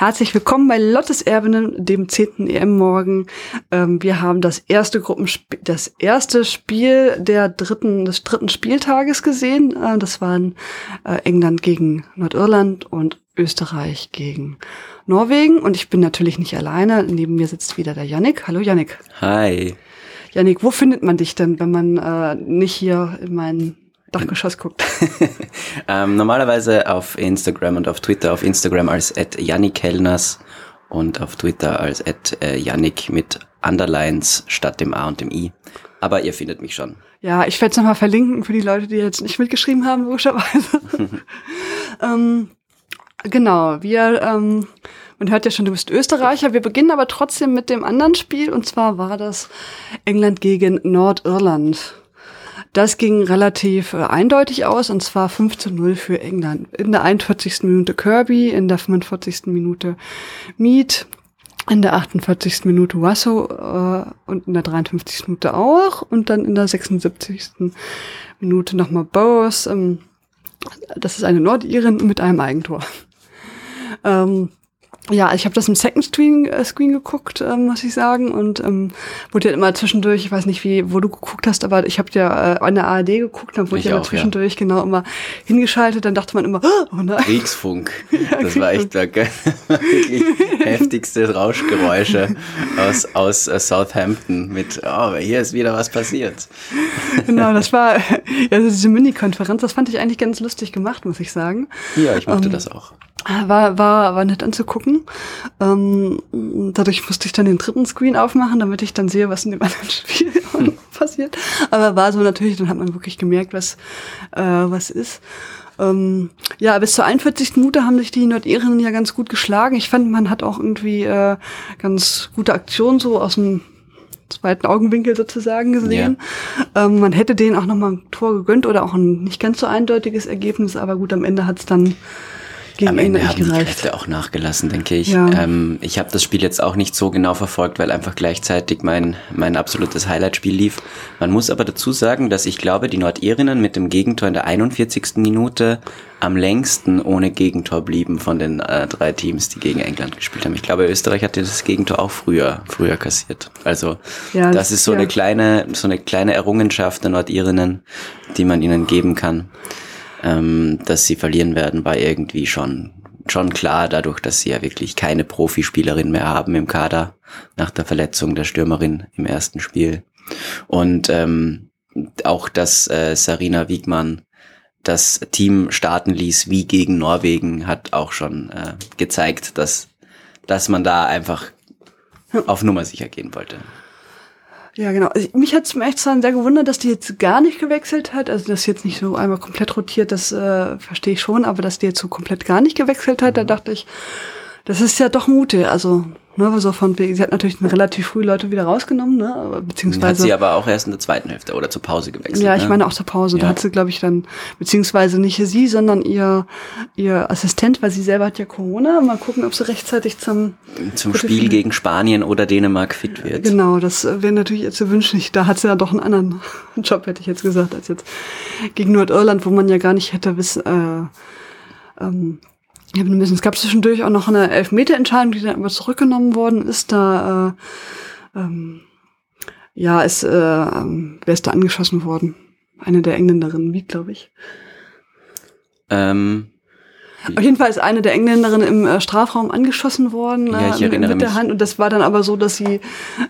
Herzlich willkommen bei Lottes Erbinnen, dem 10. EM-Morgen. Ähm, wir haben das erste Gruppenspiel, das erste Spiel der dritten, des dritten Spieltages gesehen. Äh, das waren äh, England gegen Nordirland und Österreich gegen Norwegen. Und ich bin natürlich nicht alleine. Neben mir sitzt wieder der Yannick. Hallo Yannick. Hi. Yannick, wo findet man dich denn, wenn man äh, nicht hier in meinen Dachgeschoss guckt. ähm, normalerweise auf Instagram und auf Twitter. Auf Instagram als Hellners und auf Twitter als at äh, Yannick mit Underlines statt dem A und dem I. Aber ihr findet mich schon. Ja, ich werde es nochmal verlinken für die Leute, die jetzt nicht mitgeschrieben haben, logischerweise. ähm, genau, wir, ähm, man hört ja schon, du bist Österreicher. Wir beginnen aber trotzdem mit dem anderen Spiel und zwar war das England gegen Nordirland. Das ging relativ äh, eindeutig aus, und zwar 5 zu 0 für England. In der 41. Minute Kirby, in der 45. Minute Mead, in der 48. Minute Wasso äh, und in der 53. Minute auch und dann in der 76. Minute nochmal Bowes. Ähm, das ist eine Nordirin mit einem Eigentor. Ähm, ja, ich habe das im Second Screen, äh, Screen geguckt, ähm, muss ich sagen. Und ähm, wurde ja immer zwischendurch, ich weiß nicht, wie, wo du geguckt hast, aber ich habe ja äh, an der ARD geguckt, dann wurde ich ja immer zwischendurch ja. genau immer hingeschaltet, dann dachte man immer, oh nein. Kriegsfunk. ja, das war echt wirklich heftigste Rauschgeräusche aus, aus uh, Southampton mit, oh, hier ist wieder was passiert. genau, das war ja also diese Mini-Konferenz, das fand ich eigentlich ganz lustig gemacht, muss ich sagen. Ja, ich mochte ähm, das auch. War, war, war nett anzugucken. Ähm, dadurch musste ich dann den dritten Screen aufmachen, damit ich dann sehe, was in dem anderen Spiel passiert. Aber war so natürlich, dann hat man wirklich gemerkt, was, äh, was ist. Ähm, ja, bis zur 41. Minute haben sich die Nordirinnen ja ganz gut geschlagen. Ich fand, man hat auch irgendwie äh, ganz gute Aktionen so aus dem zweiten Augenwinkel sozusagen gesehen. Ja. Ähm, man hätte denen auch nochmal ein Tor gegönnt oder auch ein nicht ganz so eindeutiges Ergebnis, aber gut, am Ende hat es dann gegen Am Ende haben die Kräfte auch nachgelassen, denke ich. Ja. Ähm, ich habe das Spiel jetzt auch nicht so genau verfolgt, weil einfach gleichzeitig mein, mein absolutes Highlight-Spiel lief. Man muss aber dazu sagen, dass ich glaube, die Nordirinnen mit dem Gegentor in der 41. Minute am längsten ohne Gegentor blieben von den äh, drei Teams, die gegen England gespielt haben. Ich glaube, Österreich hatte das Gegentor auch früher, früher kassiert. Also ja, das, das ist so ja. eine kleine, so eine kleine Errungenschaft der Nordirinnen, die man ihnen geben kann ähm, dass sie verlieren werden, war irgendwie schon schon klar, dadurch, dass sie ja wirklich keine Profispielerin mehr haben im Kader nach der Verletzung der Stürmerin im ersten Spiel. Und ähm, auch, dass äh, Sarina Wiegmann das Team starten ließ wie gegen Norwegen, hat auch schon äh, gezeigt, dass, dass man da einfach auf Nummer sicher gehen wollte. Ja, genau. Also, mich hat zum Echtsein sehr gewundert, dass die jetzt gar nicht gewechselt hat. Also, dass sie jetzt nicht so einmal komplett rotiert, das äh, verstehe ich schon, aber dass die jetzt so komplett gar nicht gewechselt hat, da mhm. dachte ich, das ist ja doch mutig. Also, Ne, so von, sie hat natürlich relativ früh Leute wieder rausgenommen, ne, beziehungsweise. Hat sie aber auch erst in der zweiten Hälfte oder zur Pause gewechselt. Ja, ich ne? meine auch zur Pause. Ja. Da hat sie, glaube ich, dann, beziehungsweise nicht sie, sondern ihr, ihr Assistent, weil sie selber hat ja Corona. Mal gucken, ob sie rechtzeitig zum, zum Spiel gegen Spanien oder Dänemark fit wird. Genau, das wäre natürlich jetzt zu wünschen. Da hat sie ja doch einen anderen Job, hätte ich jetzt gesagt, als jetzt gegen Nordirland, wo man ja gar nicht hätte wissen, äh, ähm, ja, es gab zwischendurch auch noch eine Elfmeterentscheidung, die dann aber zurückgenommen worden ist. Da äh, ähm, ja, ist, äh, ähm, wer ist da angeschossen worden? Eine der Engländerinnen, wie glaube ich. Ähm, Auf jeden Fall ist eine der Engländerinnen im äh, Strafraum angeschossen worden ja, ich äh, erinnere mit der Hand. Und das war dann aber so, dass sie,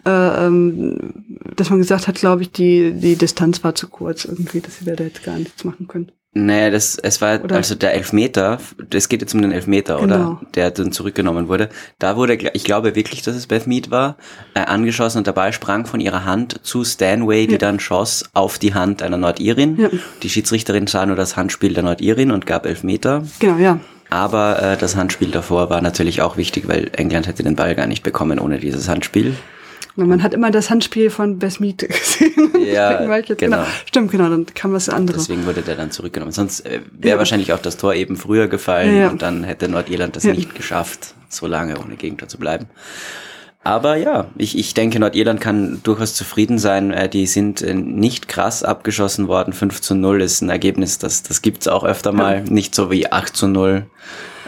äh, ähm, dass man gesagt hat, glaube ich, die, die Distanz war zu kurz irgendwie, dass sie da jetzt gar nichts machen können. Naja, das, es war, oder? also der Elfmeter, das geht jetzt um den Elfmeter, genau. oder? Der dann zurückgenommen wurde. Da wurde, ich glaube wirklich, dass es Beth Mead war, äh, angeschossen und der Ball sprang von ihrer Hand zu Stanway, die ja. dann schoss auf die Hand einer Nordirin. Ja. Die Schiedsrichterin sah nur das Handspiel der Nordirin und gab Elfmeter. Genau, ja. Aber äh, das Handspiel davor war natürlich auch wichtig, weil England hätte den Ball gar nicht bekommen ohne dieses Handspiel. Man hat immer das Handspiel von Besmit gesehen. Ja, genau. genau. Stimmt, genau, dann kam was anderes. Deswegen wurde der dann zurückgenommen. Sonst äh, wäre ja. wahrscheinlich auch das Tor eben früher gefallen ja, ja. und dann hätte Nordirland das nicht geschafft, so lange ohne Gegentor zu bleiben. Aber ja, ich, ich denke, Nordirland kann durchaus zufrieden sein. Äh, die sind äh, nicht krass abgeschossen worden. 5 zu 0 ist ein Ergebnis, das, das gibt's auch öfter mal. Nicht so wie 8 zu 0.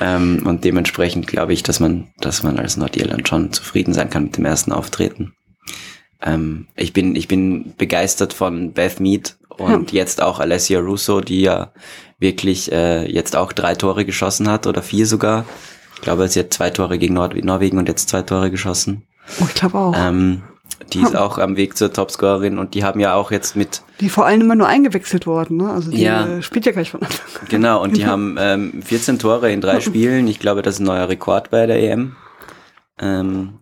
Ähm, und dementsprechend glaube ich, dass man, dass man als Nordirland schon zufrieden sein kann mit dem ersten Auftreten. Ähm, ich bin, ich bin begeistert von Beth Mead und ja. jetzt auch Alessia Russo, die ja wirklich äh, jetzt auch drei Tore geschossen hat oder vier sogar. Ich glaube, sie hat zwei Tore gegen Nord Norwegen und jetzt zwei Tore geschossen. Oh, ich glaube auch. Ähm, die ist auch am Weg zur Topscorerin und die haben ja auch jetzt mit. Die vor allem immer nur eingewechselt worden, ne? Also die ja, äh, spielt ja gleich von Anfang an. Genau, und die haben ähm, 14 Tore in drei Spielen. Ich glaube, das ist ein neuer Rekord bei der EM. Ähm,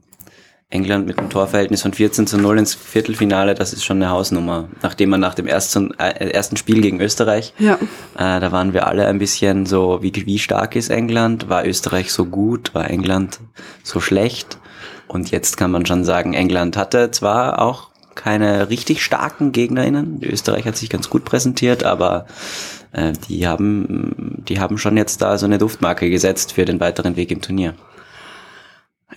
England mit einem Torverhältnis von 14 zu 0 ins Viertelfinale, das ist schon eine Hausnummer. Nachdem man nach dem ersten, äh, ersten Spiel gegen Österreich, ja. äh, da waren wir alle ein bisschen so, wie, wie stark ist England? War Österreich so gut? War England so schlecht? Und jetzt kann man schon sagen, England hatte zwar auch keine richtig starken GegnerInnen. Österreich hat sich ganz gut präsentiert, aber äh, die haben, die haben schon jetzt da so eine Duftmarke gesetzt für den weiteren Weg im Turnier.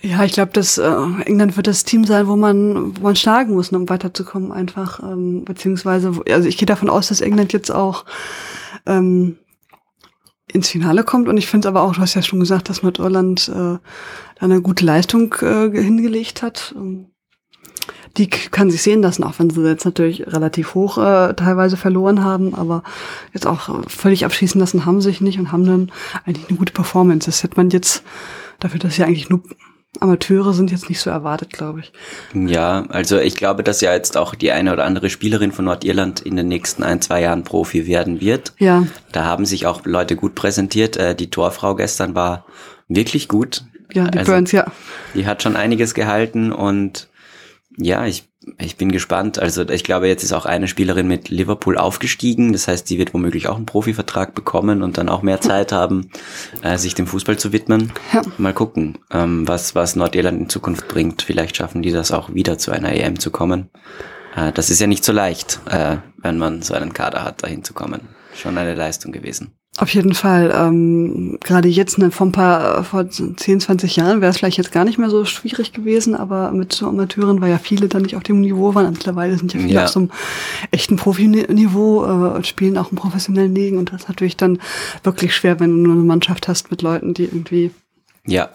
Ja, ich glaube, dass äh, England wird das Team sein, wo man, wo man schlagen muss, um weiterzukommen, einfach. Ähm, beziehungsweise, also ich gehe davon aus, dass England jetzt auch ähm, ins Finale kommt. Und ich finde aber auch, du hast ja schon gesagt, dass Nordirland äh, eine gute Leistung äh, hingelegt hat. Die kann sich sehen lassen, auch wenn sie jetzt natürlich relativ hoch äh, teilweise verloren haben, aber jetzt auch völlig abschließen lassen haben sich nicht und haben dann eigentlich eine gute Performance. Das hätte man jetzt dafür, dass sie eigentlich nur Amateure sind jetzt nicht so erwartet, glaube ich. Ja, also ich glaube, dass ja jetzt auch die eine oder andere Spielerin von Nordirland in den nächsten ein, zwei Jahren Profi werden wird. Ja. Da haben sich auch Leute gut präsentiert. Äh, die Torfrau gestern war wirklich gut. Ja, die also, Burns, ja. Die hat schon einiges gehalten und ja, ich ich bin gespannt. Also ich glaube, jetzt ist auch eine Spielerin mit Liverpool aufgestiegen. Das heißt, sie wird womöglich auch einen Profivertrag bekommen und dann auch mehr Zeit haben, äh, sich dem Fußball zu widmen. Ja. Mal gucken, ähm, was, was Nordirland in Zukunft bringt. Vielleicht schaffen die das auch wieder zu einer EM zu kommen. Äh, das ist ja nicht so leicht, äh, wenn man so einen Kader hat, dahin zu kommen. Schon eine Leistung gewesen. Auf jeden Fall. Ähm, Gerade jetzt, ne, vor ein paar, vor 10, 20 Jahren wäre es vielleicht jetzt gar nicht mehr so schwierig gewesen, aber mit so Amateuren, weil ja viele dann nicht auf dem Niveau waren. Mittlerweile sind ja viele ja. auf so einem echten Profiniveau äh, und spielen auch im professionellen Ligen und das ist natürlich dann wirklich schwer, wenn du nur eine Mannschaft hast mit Leuten, die irgendwie ja.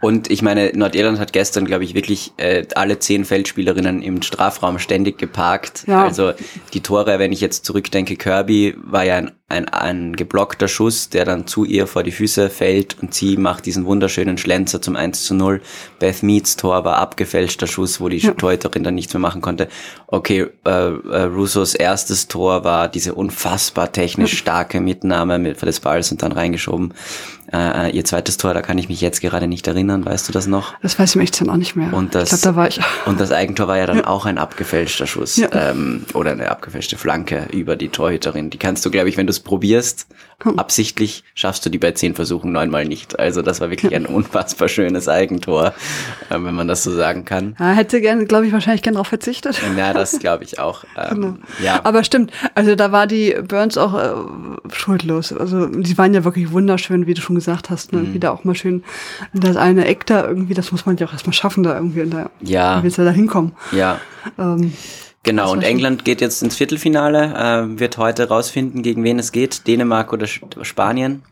Und ich meine, Nordirland hat gestern, glaube ich, wirklich äh, alle zehn Feldspielerinnen im Strafraum ständig geparkt. Ja. Also die Tore, wenn ich jetzt zurückdenke, Kirby war ja ein, ein, ein geblockter Schuss, der dann zu ihr vor die Füße fällt und sie macht diesen wunderschönen Schlenzer zum 1 zu 0. Beth Meads Tor war abgefälschter Schuss, wo die ja. Torhüterin dann nichts mehr machen konnte. Okay, äh, äh, Russos erstes Tor war diese unfassbar technisch starke Mitnahme mit, des Balls und dann reingeschoben. Äh, ihr zweites Tor, da kann ich mich jetzt gerade nicht erinnern, weißt du das noch? Das weiß ich mir echt dann auch nicht mehr. Und das, ich glaube, da war ich. Und das Eigentor war ja dann ja. auch ein abgefälschter Schuss ja. ähm, oder eine abgefälschte Flanke über die Torhüterin. Die kannst du, glaube ich, wenn du es probierst. Absichtlich schaffst du die bei zehn Versuchen neunmal nicht. Also das war wirklich ein unfassbar schönes Eigentor, äh, wenn man das so sagen kann. Ja, hätte gerne, glaube ich, wahrscheinlich gern darauf verzichtet. Ja, das glaube ich auch. Ähm, genau. ja. Aber stimmt, also da war die Burns auch äh, schuldlos. Also die waren ja wirklich wunderschön, wie du schon gesagt hast. Ne? Mhm. Wieder auch mal schön das eine Eck da irgendwie, das muss man ja auch erstmal schaffen, da irgendwie in der, ja. wie willst du da hinkommen. Ja. Ähm, Genau, und England geht jetzt ins Viertelfinale, äh, wird heute rausfinden, gegen wen es geht, Dänemark oder Spanien.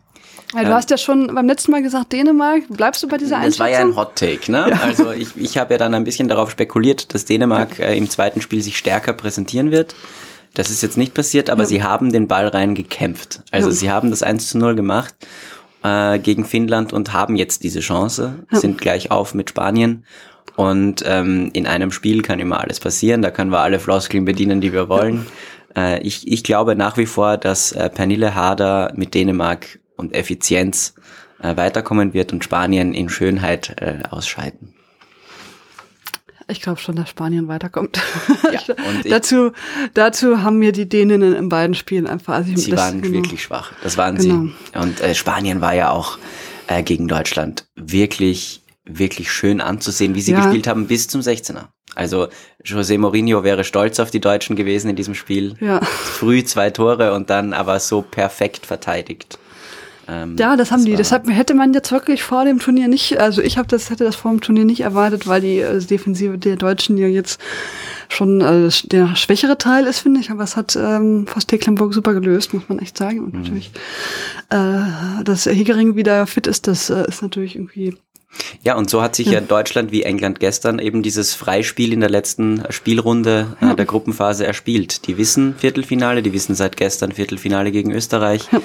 Ja, du ähm, hast ja schon beim letzten Mal gesagt, Dänemark. Bleibst du bei dieser Einschätzung? Das war ja ein Hot Take, ne? Ja. Also ich, ich habe ja dann ein bisschen darauf spekuliert, dass Dänemark äh, im zweiten Spiel sich stärker präsentieren wird. Das ist jetzt nicht passiert, aber ja. sie haben den Ball rein gekämpft. Also ja. sie haben das 1 zu 0 gemacht äh, gegen Finnland und haben jetzt diese Chance, sind gleich auf mit Spanien und ähm, in einem Spiel kann immer alles passieren. Da können wir alle Floskeln bedienen, die wir wollen. Äh, ich, ich glaube nach wie vor, dass äh, Pernille Harder mit Dänemark und Effizienz äh, weiterkommen wird und Spanien in Schönheit äh, ausscheiden. Ich glaube schon, dass Spanien weiterkommt. Ja, und dazu, dazu haben mir die Däninnen in beiden Spielen einfach. Also sie das, waren genau. wirklich schwach. Das waren genau. sie. Und äh, Spanien war ja auch äh, gegen Deutschland wirklich wirklich schön anzusehen, wie sie ja. gespielt haben bis zum 16er. Also José Mourinho wäre stolz auf die Deutschen gewesen in diesem Spiel. Ja. Früh zwei Tore und dann aber so perfekt verteidigt. Ähm, ja, das haben das die. Deshalb hätte man jetzt wirklich vor dem Turnier nicht, also ich habe das, hätte das vor dem Turnier nicht erwartet, weil die äh, Defensive der Deutschen ja jetzt schon äh, der schwächere Teil ist, finde ich. Aber es hat ähm, fast Tecklenburg super gelöst, muss man echt sagen. Und mhm. natürlich, äh, dass Hegering wieder fit ist, das äh, ist natürlich irgendwie ja, und so hat sich ja. ja. Deutschland wie England gestern eben dieses Freispiel in der letzten Spielrunde äh, ja. der Gruppenphase erspielt. Die wissen Viertelfinale, die wissen seit gestern Viertelfinale gegen Österreich. Ja.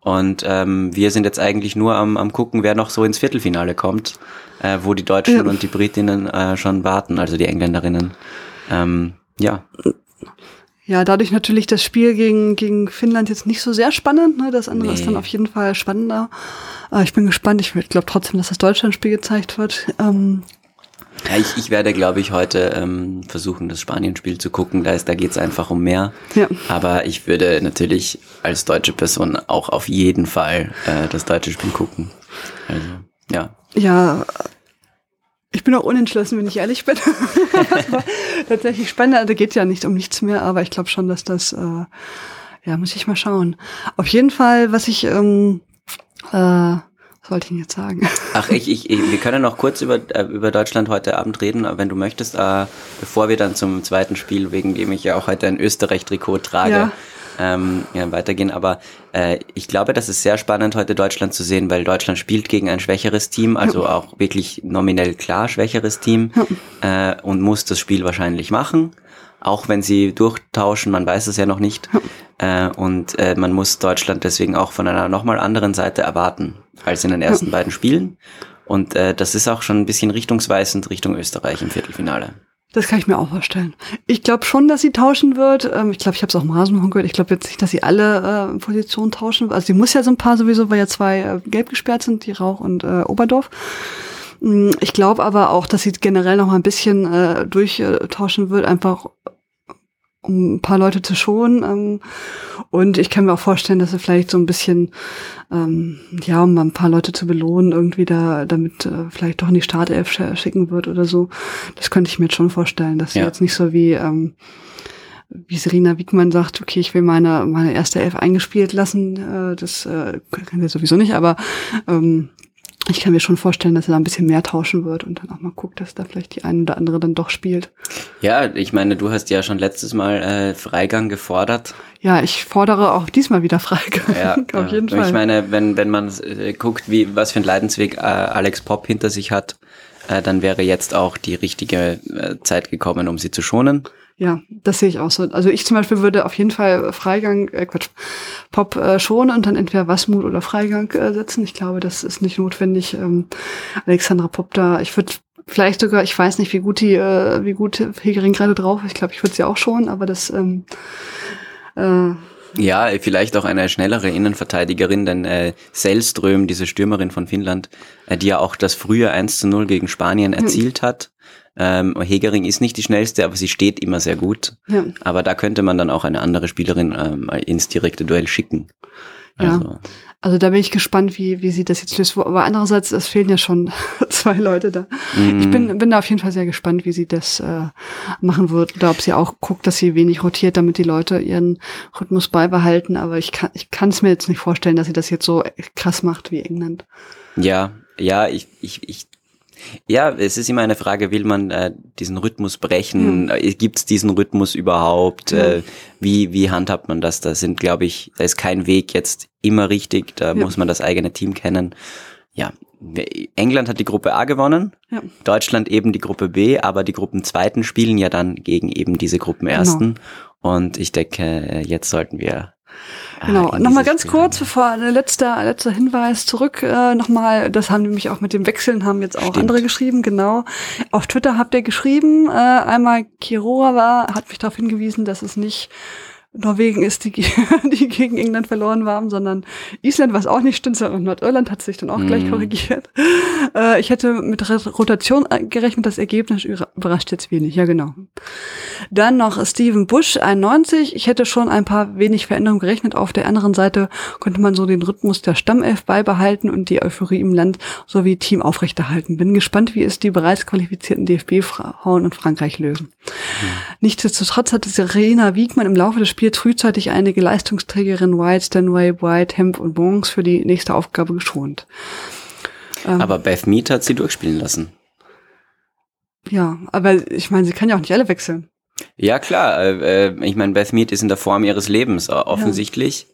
Und ähm, wir sind jetzt eigentlich nur am, am gucken, wer noch so ins Viertelfinale kommt, äh, wo die Deutschen und die Britinnen äh, schon warten, also die Engländerinnen. Ähm, ja. Ja, dadurch natürlich das Spiel gegen, gegen Finnland jetzt nicht so sehr spannend. Ne? Das andere nee. ist dann auf jeden Fall spannender. Äh, ich bin gespannt. Ich glaube trotzdem, dass das Deutschlandspiel gezeigt wird. Ähm, ja, ich, ich werde, glaube ich, heute ähm, versuchen, das Spanien-Spiel zu gucken. Da, ist, da geht es einfach um mehr. Ja. Aber ich würde natürlich als deutsche Person auch auf jeden Fall äh, das deutsche Spiel gucken. Also, ja. Ja, ich bin auch unentschlossen, wenn ich ehrlich bin. tatsächlich spannend. Da geht ja nicht um nichts mehr, aber ich glaube schon, dass das, äh, ja, muss ich mal schauen. Auf jeden Fall, was ich, ähm, äh, was wollte ich denn jetzt sagen? Ach, ich, ich, ich wir können noch kurz über, äh, über Deutschland heute Abend reden, wenn du möchtest, äh, bevor wir dann zum zweiten Spiel, wegen dem ich ja auch heute ein Österreich-Trikot trage. Ja ähm, ja, weitergehen. Aber äh, ich glaube, das ist sehr spannend, heute Deutschland zu sehen, weil Deutschland spielt gegen ein schwächeres Team, also ja. auch wirklich nominell klar schwächeres Team ja. äh, und muss das Spiel wahrscheinlich machen. Auch wenn sie durchtauschen, man weiß es ja noch nicht. Äh, und äh, man muss Deutschland deswegen auch von einer nochmal anderen Seite erwarten als in den ersten beiden Spielen. Und äh, das ist auch schon ein bisschen richtungsweisend Richtung Österreich im Viertelfinale. Das kann ich mir auch vorstellen. Ich glaube schon, dass sie tauschen wird. Ähm, ich glaube, ich habe es auch im Rasenfunk gehört. Ich glaube jetzt nicht, dass sie alle äh, Positionen tauschen. Also sie muss ja so ein paar sowieso, weil ja zwei äh, gelb gesperrt sind, die Rauch und äh, Oberdorf. Mm, ich glaube aber auch, dass sie generell noch mal ein bisschen äh, durchtauschen wird, einfach um ein paar Leute zu schonen. Ähm, und ich kann mir auch vorstellen, dass er vielleicht so ein bisschen, ähm, ja, um ein paar Leute zu belohnen, irgendwie da, damit äh, vielleicht doch in die Startelf schicken wird oder so. Das könnte ich mir jetzt schon vorstellen, dass sie ja. jetzt nicht so wie, ähm, wie Serena Wiegmann sagt, okay, ich will meine, meine erste Elf eingespielt lassen. Äh, das äh, kann sie sowieso nicht, aber ähm, ich kann mir schon vorstellen, dass er da ein bisschen mehr tauschen wird und dann auch mal guckt, dass da vielleicht die eine oder andere dann doch spielt. Ja, ich meine, du hast ja schon letztes Mal äh, Freigang gefordert. Ja, ich fordere auch diesmal wieder Freigang. Ja, auf jeden Fall. Ich meine, wenn, wenn man äh, guckt, wie, was für ein Leidensweg äh, Alex Pop hinter sich hat, äh, dann wäre jetzt auch die richtige äh, Zeit gekommen, um sie zu schonen. Ja, das sehe ich auch so. Also ich zum Beispiel würde auf jeden Fall Freigang, äh Quatsch, Pop äh, schonen und dann entweder Wasmut oder Freigang äh, setzen. Ich glaube, das ist nicht notwendig. Ähm, Alexandra Pop da, ich würde vielleicht sogar, ich weiß nicht, wie gut die, äh, wie gut Hegering gerade drauf ist. Ich glaube, ich würde sie auch schon, aber das ähm, äh, ja, vielleicht auch eine schnellere Innenverteidigerin, denn äh, Selström, diese Stürmerin von Finnland, äh, die ja auch das frühe 1 zu 0 gegen Spanien erzielt hat, ähm, Hegering ist nicht die schnellste, aber sie steht immer sehr gut. Ja. Aber da könnte man dann auch eine andere Spielerin ähm, ins direkte Duell schicken. Also. Ja. Also da bin ich gespannt, wie, wie sie das jetzt löst. Aber andererseits, es fehlen ja schon zwei Leute da. Mm. Ich bin, bin da auf jeden Fall sehr gespannt, wie sie das äh, machen wird. Oder ob sie auch guckt, dass sie wenig rotiert, damit die Leute ihren Rhythmus beibehalten. Aber ich kann ich kann es mir jetzt nicht vorstellen, dass sie das jetzt so krass macht wie England. Ja, ja, ich, ich, ich ja, es ist immer eine Frage, will man äh, diesen Rhythmus brechen? Ja. Äh, Gibt es diesen Rhythmus überhaupt? Ja. Äh, wie, wie handhabt man das? Da sind, glaube ich, da ist kein Weg jetzt immer richtig, da ja. muss man das eigene Team kennen. Ja, England hat die Gruppe A gewonnen, ja. Deutschland eben die Gruppe B, aber die Gruppenzweiten spielen ja dann gegen eben diese Gruppenersten. Genau. Und ich denke, jetzt sollten wir Genau, ah, nochmal ganz kurz, bevor ein letzter, letzter Hinweis zurück äh, nochmal, das haben nämlich auch mit dem Wechseln, haben jetzt auch Stimmt. andere geschrieben, genau. Auf Twitter habt ihr geschrieben, äh, einmal Kirora war, hat mich darauf hingewiesen, dass es nicht Norwegen ist, die, die gegen England verloren haben, sondern Island, was auch nicht stimmt, und Nordirland hat sich dann auch mm. gleich mhm. korrigiert. Äh, ich hätte mit Rotation gerechnet, das Ergebnis überrascht jetzt wenig, ja genau. Dann noch Steven Bush, 91. Ich hätte schon ein paar wenig Veränderungen gerechnet. Auf der anderen Seite konnte man so den Rhythmus der Stammelf beibehalten und die Euphorie im Land sowie Team aufrechterhalten. Bin gespannt, wie es die bereits qualifizierten DFB-Frauen und Frankreich lösen. Mm. Nichtsdestotrotz hatte Serena Wiegmann im Laufe des Spiels empfiehlt frühzeitig einige Leistungsträgerinnen White, Stanway, White, Hemp und Bongs für die nächste Aufgabe geschont. Ähm, aber Beth Mead hat sie durchspielen lassen. Ja, aber ich meine, sie kann ja auch nicht alle wechseln. Ja, klar. Äh, äh ich meine, Beth Mead ist in der Form ihres Lebens, offensichtlich.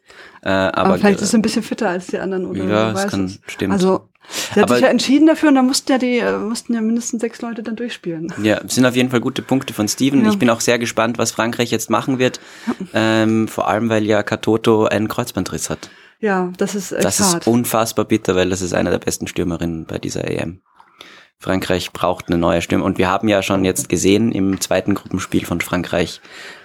Ja. Äh, aber, aber, vielleicht ist sie ein bisschen fitter als die anderen, oder? Ja, das kann, stimmt. Also, sie hat aber, sich ja entschieden dafür und da mussten ja die, äh, mussten ja mindestens sechs Leute dann durchspielen. Ja, sind auf jeden Fall gute Punkte von Steven. Ja. Ich bin auch sehr gespannt, was Frankreich jetzt machen wird. Ähm, vor allem, weil ja Katoto einen Kreuzbandriss hat. Ja, das ist echt Das hart. ist unfassbar bitter, weil das ist eine der besten Stürmerinnen bei dieser EM. Frankreich braucht eine neue Stimme. Und wir haben ja schon jetzt gesehen im zweiten Gruppenspiel von Frankreich,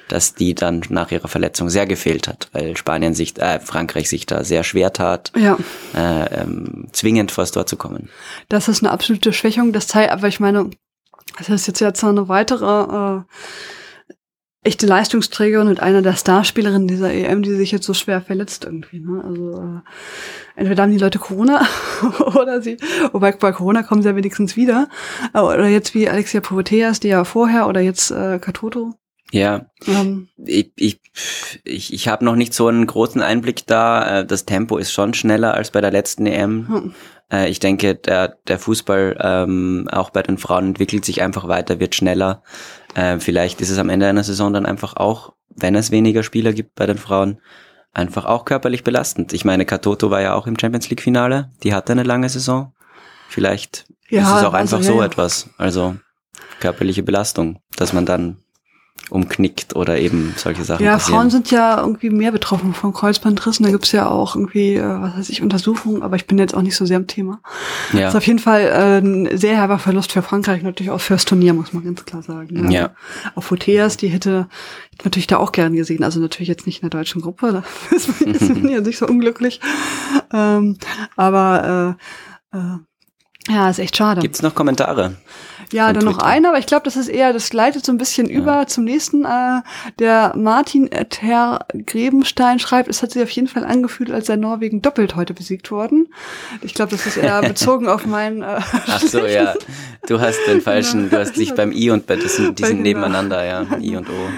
dass die dann nach ihrer Verletzung sehr gefehlt hat, weil Spanien sich, äh, Frankreich sich da sehr schwer tat, ja. äh, ähm, zwingend vor das Tor zu kommen. Das ist eine absolute Schwächung. Das zeigt, aber ich meine, das ist jetzt jetzt noch eine weitere äh, echte Leistungsträgerin und einer der Starspielerinnen dieser EM, die sich jetzt so schwer verletzt irgendwie. Ne? Also äh, entweder haben die Leute Corona oder sie, wobei bei Corona kommen sie ja wenigstens wieder. Oder jetzt wie Alexia Poveteas, die ja vorher, oder jetzt äh, Katoto. Ja, ähm. ich, ich, ich, ich habe noch nicht so einen großen Einblick da. Äh, das Tempo ist schon schneller als bei der letzten EM. Hm. Äh, ich denke, der, der Fußball ähm, auch bei den Frauen entwickelt sich einfach weiter, wird schneller. Äh, vielleicht ist es am Ende einer Saison dann einfach auch, wenn es weniger Spieler gibt bei den Frauen, einfach auch körperlich belastend. Ich meine, Katoto war ja auch im Champions League Finale, die hatte eine lange Saison. Vielleicht ja, ist es auch einfach also, so ja. etwas. Also körperliche Belastung, dass man dann umknickt oder eben solche Sachen. Ja, passieren. Frauen sind ja irgendwie mehr betroffen von Kreuzbandrissen. Da gibt's ja auch irgendwie, äh, was weiß ich, Untersuchungen, aber ich bin jetzt auch nicht so sehr im Thema. Ja. Das ist auf jeden Fall äh, ein sehr herber Verlust für Frankreich, natürlich auch fürs Turnier, muss man ganz klar sagen. Ja. ja. Auf Foteas, die hätte ich natürlich da auch gern gesehen. Also natürlich jetzt nicht in der deutschen Gruppe, da ist man, ist man ja nicht so unglücklich. Ähm, aber äh, äh, ja, ist echt schade. Gibt's noch Kommentare? Ja, dann noch einer, aber ich glaube, das ist eher, das leitet so ein bisschen ja. über zum nächsten. Äh, der Martin Ter Grebenstein schreibt, es hat sich auf jeden Fall angefühlt, als sei Norwegen doppelt heute besiegt worden. Ich glaube, das ist eher bezogen auf meinen. Äh, Ach so, ja. Du hast den falschen, du hast dich beim I und bei, das sind, die sind nebeneinander, ja, I und O.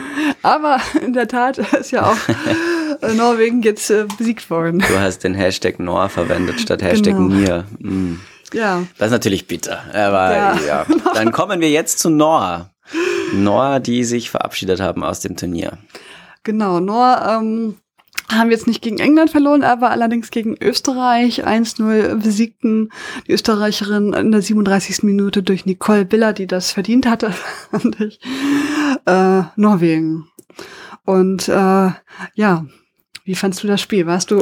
Aber in der Tat ist ja auch äh, Norwegen jetzt äh, besiegt worden. Du hast den Hashtag Nor verwendet statt Hashtag genau. Mir. Mm. Ja. Das ist natürlich bitter. Aber ja. ja. Dann kommen wir jetzt zu Noah. Noah, die sich verabschiedet haben aus dem Turnier. Genau, Noah ähm, haben jetzt nicht gegen England verloren, aber allerdings gegen Österreich 1-0 besiegten die Österreicherin in der 37. Minute durch Nicole Biller, die das verdient hatte, fand ich, äh, Norwegen. Und äh, ja, wie fandst du das Spiel? Warst du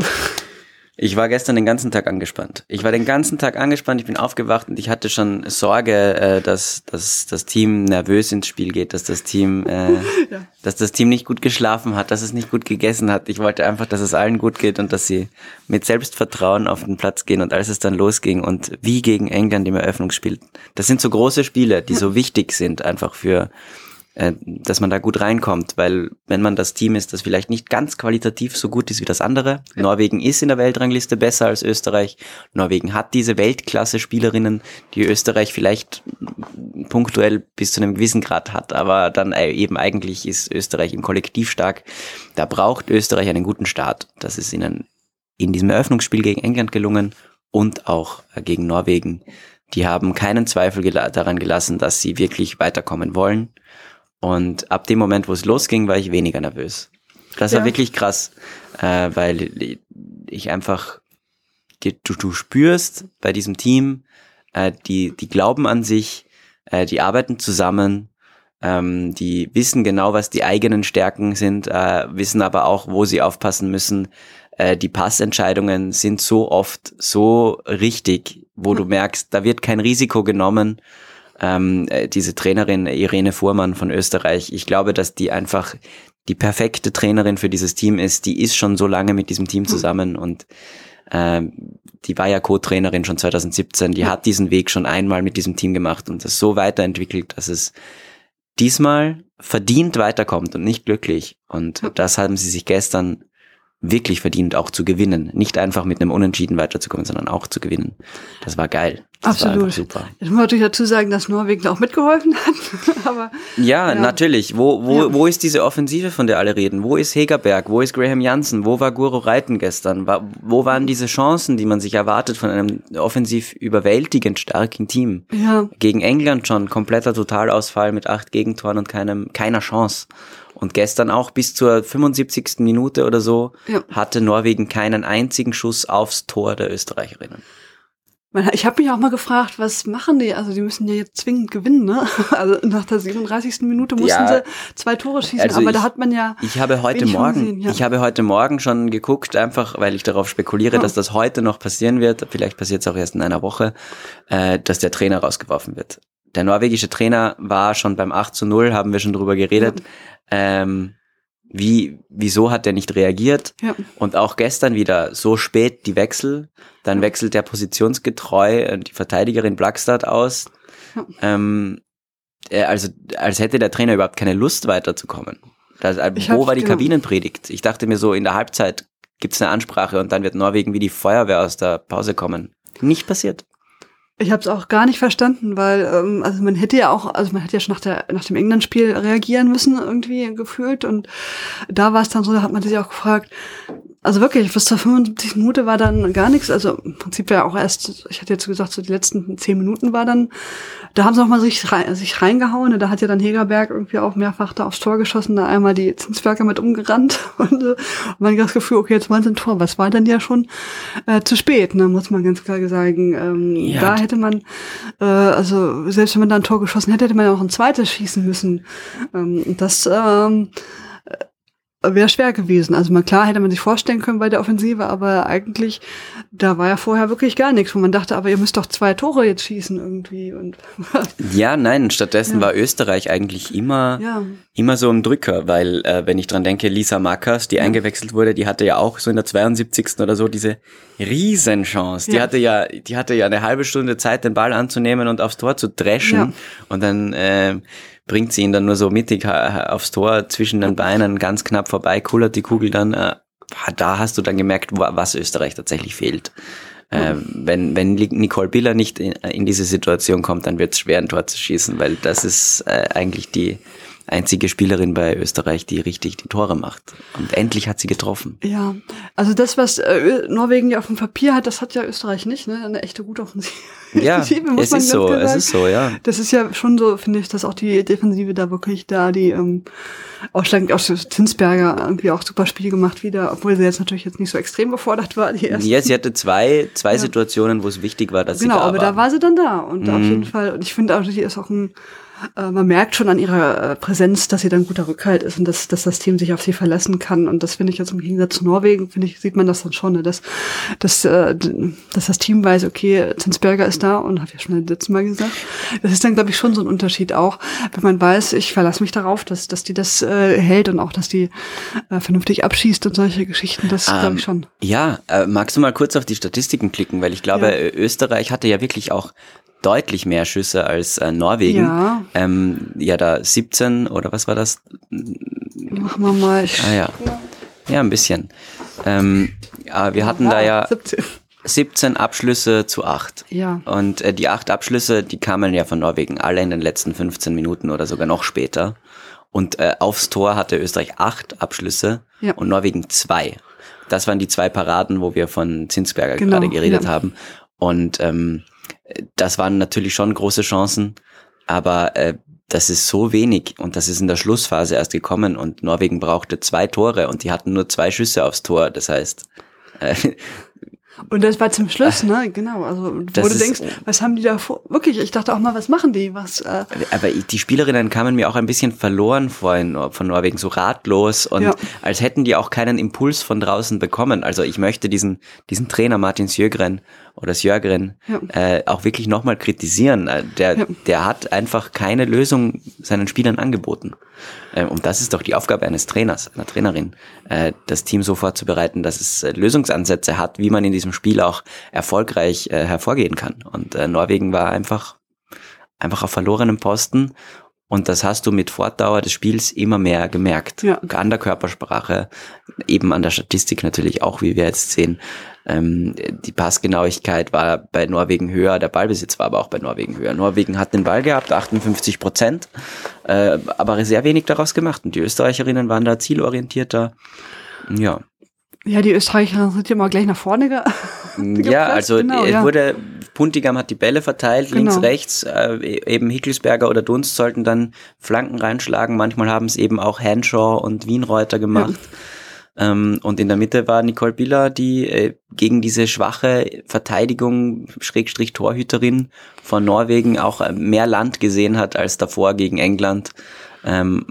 ich war gestern den ganzen Tag angespannt. Ich war den ganzen Tag angespannt, ich bin aufgewacht und ich hatte schon Sorge, äh, dass, dass das Team nervös ins Spiel geht, dass das Team, äh, ja. dass das Team nicht gut geschlafen hat, dass es nicht gut gegessen hat. Ich wollte einfach, dass es allen gut geht und dass sie mit Selbstvertrauen auf den Platz gehen und als es dann losging und wie gegen England im Eröffnungsspiel. Das sind so große Spiele, die so wichtig sind einfach für äh, dass man da gut reinkommt, weil wenn man das Team ist, das vielleicht nicht ganz qualitativ so gut ist wie das andere, ja. Norwegen ist in der Weltrangliste besser als Österreich, Norwegen hat diese Weltklasse-Spielerinnen, die Österreich vielleicht punktuell bis zu einem gewissen Grad hat, aber dann äh, eben eigentlich ist Österreich im Kollektiv stark. Da braucht Österreich einen guten Start. Das ist ihnen in diesem Eröffnungsspiel gegen England gelungen und auch äh, gegen Norwegen. Die haben keinen Zweifel daran gelassen, dass sie wirklich weiterkommen wollen. Und ab dem Moment, wo es losging, war ich weniger nervös. Das ja. war wirklich krass, äh, weil ich einfach, du, du spürst bei diesem Team, äh, die, die glauben an sich, äh, die arbeiten zusammen, ähm, die wissen genau, was die eigenen Stärken sind, äh, wissen aber auch, wo sie aufpassen müssen. Äh, die Passentscheidungen sind so oft so richtig, wo du merkst, da wird kein Risiko genommen ähm, äh, diese Trainerin Irene Fuhrmann von Österreich, ich glaube, dass die einfach die perfekte Trainerin für dieses Team ist. Die ist schon so lange mit diesem Team hm. zusammen und ähm, die war ja Co-Trainerin schon 2017. Die hat diesen Weg schon einmal mit diesem Team gemacht und das so weiterentwickelt, dass es diesmal verdient weiterkommt und nicht glücklich. Und das haben sie sich gestern wirklich verdient, auch zu gewinnen. Nicht einfach mit einem Unentschieden weiterzukommen, sondern auch zu gewinnen. Das war geil. Das Absolut. War super. Ich muss natürlich dazu sagen, dass Norwegen auch mitgeholfen hat. Aber, ja, ja, natürlich. Wo, wo, ja. wo ist diese Offensive, von der alle reden? Wo ist Hegerberg? Wo ist Graham Janssen? Wo war Guru Reiten gestern? Wo waren diese Chancen, die man sich erwartet von einem offensiv überwältigend starken Team? Ja. Gegen England schon kompletter Totalausfall mit acht Gegentoren und keinem, keiner Chance. Und gestern auch bis zur 75. Minute oder so ja. hatte Norwegen keinen einzigen Schuss aufs Tor der Österreicherinnen. Ich habe mich auch mal gefragt, was machen die? Also die müssen ja jetzt zwingend gewinnen, ne? Also nach der 37. Minute mussten ja, sie zwei Tore schießen, also aber ich, da hat man ja. Ich habe heute Morgen, gesehen, ja. ich habe heute Morgen schon geguckt, einfach weil ich darauf spekuliere, ja. dass das heute noch passieren wird. Vielleicht passiert es auch erst in einer Woche, äh, dass der Trainer rausgeworfen wird. Der norwegische Trainer war schon beim 8 zu 0, haben wir schon drüber geredet, ähm, wie, wieso hat er nicht reagiert? Ja. Und auch gestern wieder so spät die Wechsel. Dann wechselt der positionsgetreu äh, die Verteidigerin Blackstad aus. Ja. Ähm, also, als hätte der Trainer überhaupt keine Lust weiterzukommen. Das, äh, wo war die genau. Kabinenpredigt? Ich dachte mir so, in der Halbzeit gibt's eine Ansprache und dann wird Norwegen wie die Feuerwehr aus der Pause kommen. Nicht passiert. Ich habe es auch gar nicht verstanden, weil ähm, also man hätte ja auch, also man hätte ja schon nach, der, nach dem England-Spiel reagieren müssen irgendwie gefühlt und da war es dann so, da hat man sich auch gefragt, also wirklich, bis zur 75 Minute war dann gar nichts. Also im Prinzip ja auch erst, ich hatte jetzt gesagt, so die letzten zehn Minuten war dann, da haben sie auch mal sich, rein, sich reingehauen. Da hat ja dann Hegerberg irgendwie auch mehrfach da aufs Tor geschossen, da einmal die Zinswerker mit umgerannt. Und, und man das Gefühl, okay, jetzt waren sie ein Tor. Was war denn ja schon äh, zu spät, ne, muss man ganz klar sagen. Ähm, ja. Da hätte man, äh, also selbst wenn man da ein Tor geschossen hätte, hätte man ja auch ein zweites schießen müssen. Ähm, das ähm, wäre schwer gewesen. Also mal klar hätte man sich vorstellen können bei der Offensive, aber eigentlich, da war ja vorher wirklich gar nichts, wo man dachte, aber ihr müsst doch zwei Tore jetzt schießen irgendwie. Und ja, nein, stattdessen ja. war Österreich eigentlich immer, ja. immer so ein Drücker, weil äh, wenn ich dran denke, Lisa Mackers, die ja. eingewechselt wurde, die hatte ja auch so in der 72. oder so diese Riesenchance. Die hatte ja, die hatte ja eine halbe Stunde Zeit, den Ball anzunehmen und aufs Tor zu dreschen und dann äh, bringt sie ihn dann nur so mittig aufs Tor zwischen den Beinen, ganz knapp vorbei, kullert die Kugel dann. Äh, da hast du dann gemerkt, was Österreich tatsächlich fehlt. Äh, wenn, wenn Nicole Biller nicht in, diese Situation kommt, dann wird es schwer, ein Tor zu schießen, weil das ist äh, eigentlich die, einzige Spielerin bei Österreich, die richtig die Tore macht. Und endlich hat sie getroffen. Ja, also das, was äh, Norwegen ja auf dem Papier hat, das hat ja Österreich nicht, ne? Eine echte gute Offensive. Ja, es ist so, es ist so, ja. Das ist ja schon so, finde ich, dass auch die Defensive da wirklich da die ähm, ausschlagend auch Zinsberger irgendwie auch super Spiel gemacht wieder, obwohl sie jetzt natürlich jetzt nicht so extrem gefordert war. Die erste. Ja, sie hatte zwei, zwei ja. Situationen, wo es wichtig war, dass genau, sie da war. Genau, aber da war sie dann da und mhm. auf jeden Fall. Und ich finde auch, sie ist auch ein man merkt schon an ihrer äh, Präsenz, dass sie dann guter Rückhalt ist und dass, dass das Team sich auf sie verlassen kann. Und das finde ich jetzt im Gegensatz zu Norwegen, finde ich, sieht man das dann schon, ne? dass, dass, äh, dass das Team weiß, okay, Zinsberger ist da und habe ja schon das letzte Mal gesagt. Das ist dann, glaube ich, schon so ein Unterschied auch, wenn man weiß, ich verlasse mich darauf, dass, dass die das äh, hält und auch, dass die äh, vernünftig abschießt und solche Geschichten. Das ähm, glaube ich schon. Ja, äh, magst du mal kurz auf die Statistiken klicken, weil ich glaube, ja. Österreich hatte ja wirklich auch deutlich mehr Schüsse als äh, Norwegen. Ja. Ähm, ja, da 17 oder was war das? Machen wir mal. Ah ja. Ja, ein bisschen. Ähm, aber wir hatten ja, da ja 17. 17 Abschlüsse zu 8. Ja. Und äh, die 8 Abschlüsse, die kamen ja von Norwegen alle in den letzten 15 Minuten oder sogar noch später. Und äh, aufs Tor hatte Österreich 8 Abschlüsse ja. und Norwegen 2. Das waren die zwei Paraden, wo wir von Zinsberger genau, gerade geredet ja. haben. Und ähm, das waren natürlich schon große Chancen, aber äh, das ist so wenig und das ist in der Schlussphase erst gekommen und Norwegen brauchte zwei Tore und die hatten nur zwei Schüsse aufs Tor. Das heißt, äh, und das war zum Schluss, ne? Genau. Also, wo du denkst, was haben die da vor? Wirklich, ich dachte auch mal, was machen die? Was, äh Aber die Spielerinnen kamen mir auch ein bisschen verloren vor in, von Norwegen, so ratlos und ja. als hätten die auch keinen Impuls von draußen bekommen. Also ich möchte diesen, diesen Trainer Martin Sjögren oder Sjögren ja. äh, auch wirklich nochmal kritisieren. Äh, der, ja. der hat einfach keine Lösung seinen Spielern angeboten. Äh, und das ist doch die Aufgabe eines Trainers, einer Trainerin, äh, das Team so vorzubereiten, dass es äh, Lösungsansätze hat, wie man in diesem Spiel auch erfolgreich hervorgehen kann. Und Norwegen war einfach, einfach auf verlorenem Posten Und das hast du mit Fortdauer des Spiels immer mehr gemerkt. Ja. An der Körpersprache, eben an der Statistik natürlich auch, wie wir jetzt sehen. Ähm, die Passgenauigkeit war bei Norwegen höher, der Ballbesitz war aber auch bei Norwegen höher. Norwegen hat den Ball gehabt, 58 Prozent, äh, aber sehr wenig daraus gemacht. Und die Österreicherinnen waren da zielorientierter. Ja. Ja, die Österreicher sind ja mal gleich nach vorne ge Ja, also genau, ja. wurde, Puntigam hat die Bälle verteilt, genau. links, rechts, äh, eben Hickelsberger oder Dunst sollten dann Flanken reinschlagen. Manchmal haben es eben auch Henshaw und Wienreuter gemacht. Ja. Ähm, und in der Mitte war Nicole Biller, die äh, gegen diese schwache Verteidigung, Schrägstrich Torhüterin von Norwegen auch äh, mehr Land gesehen hat als davor gegen England. Ähm,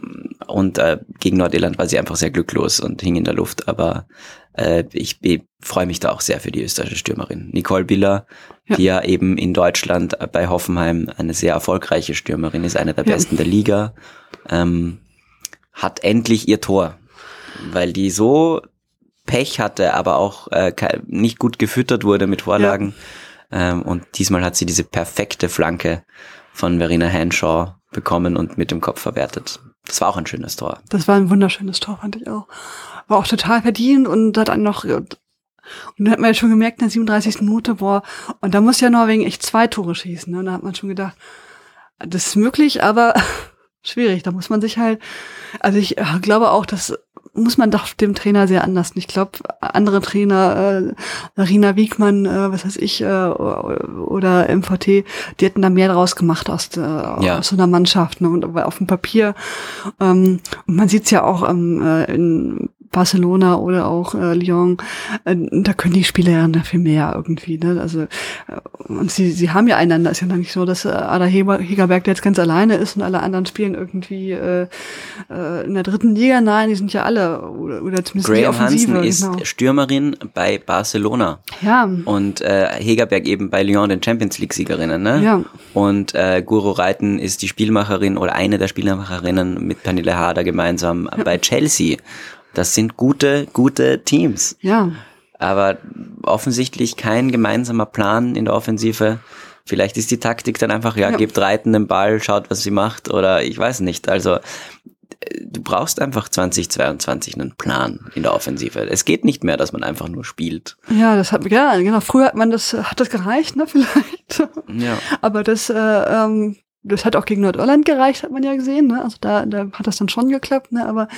und äh, gegen Nordirland war sie einfach sehr glücklos und hing in der Luft. Aber äh, ich, ich freue mich da auch sehr für die österreichische Stürmerin. Nicole Biller, ja. die ja eben in Deutschland bei Hoffenheim eine sehr erfolgreiche Stürmerin ist, eine der ja. besten der Liga, ähm, hat endlich ihr Tor. Weil die so Pech hatte, aber auch äh, nicht gut gefüttert wurde mit Vorlagen. Ja. Ähm, und diesmal hat sie diese perfekte Flanke von Verena Henshaw bekommen und mit dem Kopf verwertet. Das war auch ein schönes Tor. Das war ein wunderschönes Tor, fand ich auch. War auch total verdient und hat dann noch, und dann hat man ja schon gemerkt, in der 37. Minute, boah, und da muss ja Norwegen echt zwei Tore schießen. Ne? Und da hat man schon gedacht, das ist möglich, aber schwierig. Da muss man sich halt, also ich äh, glaube auch, dass muss man doch dem Trainer sehr anders. Ich glaube, andere Trainer, äh, Rina Wiegmann, äh, was weiß ich, äh, oder MVT, die hätten da mehr draus gemacht aus, äh, ja. aus so einer Mannschaft. Ne? Und auf dem Papier. Ähm, und man sieht es ja auch ähm, äh, in Barcelona oder auch äh, Lyon, äh, da können die Spieler ja viel mehr irgendwie. Ne? Also äh, und sie, sie haben ja einander. Ist ja nicht so, dass äh, Ada Hegerberg der jetzt ganz alleine ist und alle anderen spielen irgendwie äh, äh, in der dritten Liga. Nein, die sind ja alle oder, oder zumindest Graham die Offensive. Hansen ist genau. Stürmerin bei Barcelona. Ja. Und äh, Hegerberg eben bei Lyon, den Champions League Siegerinnen. Ne? Ja. Und äh, Guru Reiten ist die Spielmacherin oder eine der Spielmacherinnen mit Pernille Harder gemeinsam ja. bei Chelsea. Das sind gute, gute Teams. Ja. Aber offensichtlich kein gemeinsamer Plan in der Offensive. Vielleicht ist die Taktik dann einfach, ja, ja. gebt Reiten den Ball, schaut, was sie macht, oder ich weiß nicht. Also, du brauchst einfach 2022 einen Plan in der Offensive. Es geht nicht mehr, dass man einfach nur spielt. Ja, das hat, ja, genau. Früher hat man das, hat das gereicht, ne, vielleicht. Ja. Aber das, äh, ähm, das hat auch gegen Nordirland gereicht, hat man ja gesehen. Ne? Also da, da hat das dann schon geklappt. Ne? Aber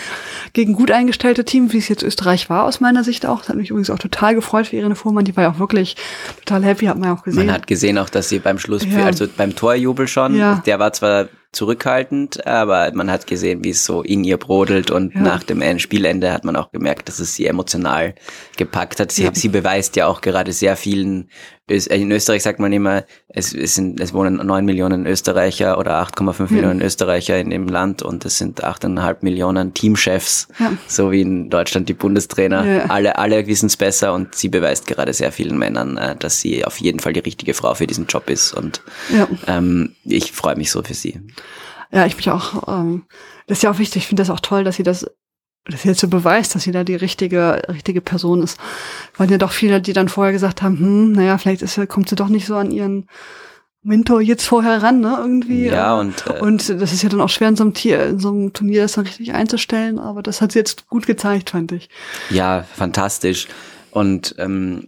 gegen gut eingestellte Teams, wie es jetzt Österreich war, aus meiner Sicht auch, das hat mich übrigens auch total gefreut für Irene Fuhrmann. Die war ja auch wirklich total happy, hat man ja auch gesehen. Man hat gesehen auch, dass sie beim Schluss, ja. also beim Torjubel schon, ja. der war zwar zurückhaltend, aber man hat gesehen, wie es so in ihr brodelt und ja. nach dem Spielende hat man auch gemerkt, dass es sie emotional gepackt hat. Sie, ja. sie beweist ja auch gerade sehr vielen, in Österreich sagt man immer, es, es, sind, es wohnen neun Millionen Österreicher oder 8,5 ja. Millionen Österreicher in dem Land und es sind achteinhalb Millionen Teamchefs, so wie in Deutschland die Bundestrainer. Alle, alle wissen es besser und sie beweist gerade sehr vielen Männern, äh, dass sie auf jeden Fall die richtige Frau für diesen Job ist und ähm, ich freue mich so für sie. Ja, ich mich auch. Ähm, das ist ja auch wichtig. Ich finde das auch toll, dass sie das, dass sie jetzt so beweist, dass sie da die richtige, richtige Person ist. Weil ja doch viele, die dann vorher gesagt haben, hm, naja, vielleicht ist, kommt sie doch nicht so an ihren Mentor jetzt vorher ran, ne, irgendwie. Ja, und, äh, und das ist ja dann auch schwer in so einem, Tier, in so einem Turnier das dann richtig einzustellen, aber das hat sie jetzt gut gezeigt, fand ich. Ja, fantastisch. Und ähm,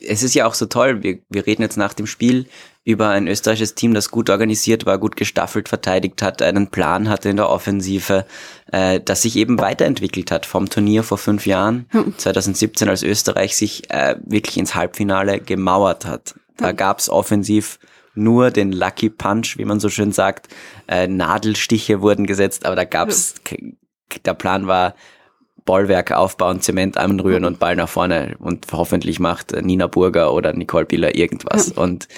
es ist ja auch so toll, wir, wir reden jetzt nach dem Spiel über ein österreichisches Team, das gut organisiert war, gut gestaffelt verteidigt hat, einen Plan hatte in der Offensive, äh, das sich eben weiterentwickelt hat vom Turnier vor fünf Jahren, hm. 2017, als Österreich sich äh, wirklich ins Halbfinale gemauert hat. Da hm. gab's offensiv nur den Lucky Punch, wie man so schön sagt. Äh, Nadelstiche wurden gesetzt, aber da gab's, hm. der Plan war, Bollwerk aufbauen, Zement anrühren und Ball nach vorne und hoffentlich macht Nina Burger oder Nicole Biller irgendwas. Und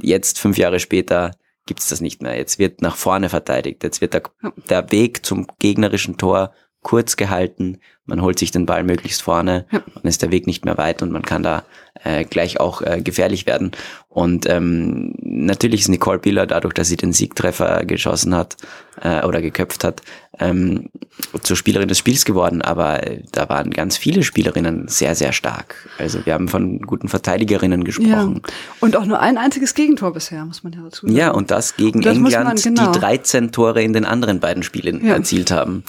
jetzt, fünf Jahre später, gibt's das nicht mehr. Jetzt wird nach vorne verteidigt. Jetzt wird der, der Weg zum gegnerischen Tor kurz gehalten, man holt sich den Ball möglichst vorne, ja. dann ist der Weg nicht mehr weit und man kann da äh, gleich auch äh, gefährlich werden. Und ähm, natürlich ist Nicole Bieler dadurch, dass sie den Siegtreffer geschossen hat äh, oder geköpft hat, ähm, zur Spielerin des Spiels geworden. Aber äh, da waren ganz viele Spielerinnen sehr, sehr stark. Also wir haben von guten Verteidigerinnen gesprochen. Ja. Und auch nur ein einziges Gegentor bisher, muss man ja dazu sagen. Ja, und das gegen und das England, man, genau. die 13 Tore in den anderen beiden Spielen ja. erzielt haben.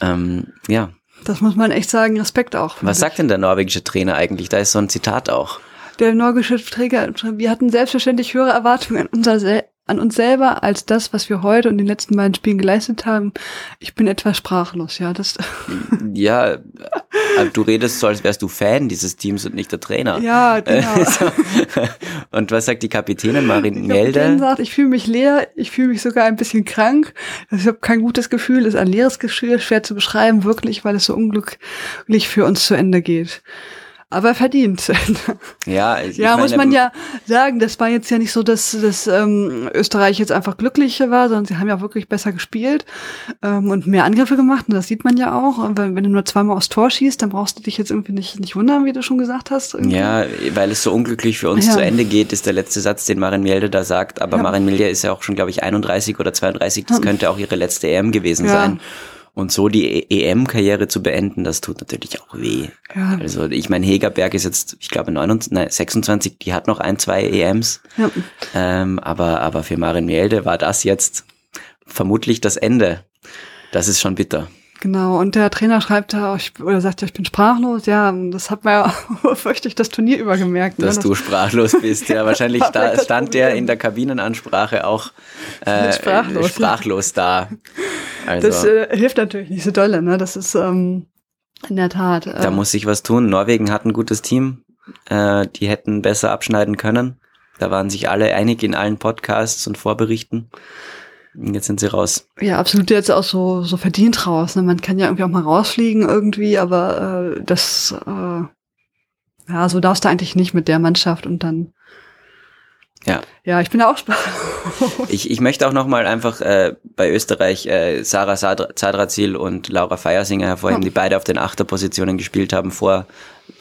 Ähm, ja. Das muss man echt sagen, Respekt auch. Was sagt denn der norwegische Trainer eigentlich? Da ist so ein Zitat auch. Der norwegische Trainer, wir hatten selbstverständlich höhere Erwartungen an unser, an uns selber als das, was wir heute und in den letzten beiden Spielen geleistet haben. Ich bin etwas sprachlos, ja. Das ja, du redest so, als wärst du Fan dieses Teams und nicht der Trainer. Ja, genau. und was sagt die Kapitänin Marin Melde? Die sagt, ich fühle mich leer, ich fühle mich sogar ein bisschen krank. Ich habe kein gutes Gefühl, es ist ein leeres Gefühl, schwer zu beschreiben, wirklich, weil es so unglücklich für uns zu Ende geht aber verdient. Ja, ich ja, meine, muss man ja sagen, das war jetzt ja nicht so, dass, dass ähm, Österreich jetzt einfach glücklicher war, sondern sie haben ja wirklich besser gespielt ähm, und mehr Angriffe gemacht und das sieht man ja auch. Und wenn, wenn du nur zweimal aufs Tor schießt, dann brauchst du dich jetzt irgendwie nicht, nicht wundern, wie du schon gesagt hast. Irgendwie. Ja, weil es so unglücklich für uns ja. zu Ende geht, ist der letzte Satz, den Marin Mielde da sagt. Aber ja. Marin Mielde ist ja auch schon, glaube ich, 31 oder 32. Das ja. könnte auch ihre letzte EM gewesen sein. Und so die EM-Karriere zu beenden, das tut natürlich auch weh. Ja. Also ich meine, Hegerberg ist jetzt, ich glaube, 29, nein, 26, die hat noch ein, zwei EMs. Ja. Ähm, aber, aber für Marin Mielde war das jetzt vermutlich das Ende. Das ist schon bitter. Genau, und der Trainer schreibt da, oder sagt ja, ich bin sprachlos. Ja, das hat man ja fürchte ich das Turnier über gemerkt. Ne? Dass ne? du sprachlos bist. Ja, wahrscheinlich da, stand der in der Kabinenansprache auch äh, sprachlos, sprachlos da. Also, das äh, hilft natürlich nicht so dolle, ne? Das ist ähm, in der Tat. Äh, da muss sich was tun. Norwegen hat ein gutes Team. Äh, die hätten besser abschneiden können. Da waren sich alle einig in allen Podcasts und Vorberichten. Jetzt sind sie raus. Ja, absolut jetzt auch so, so verdient raus. Ne? Man kann ja irgendwie auch mal rausfliegen irgendwie, aber äh, das, äh, ja, so darfst du eigentlich nicht mit der Mannschaft und dann. Ja. Ja, ich bin da auch spannend. ich, ich möchte auch nochmal einfach äh, bei Österreich äh, Sarah Zadrazil und Laura Feiersinger hervorheben, ja. die beide auf den Achterpositionen gespielt haben vor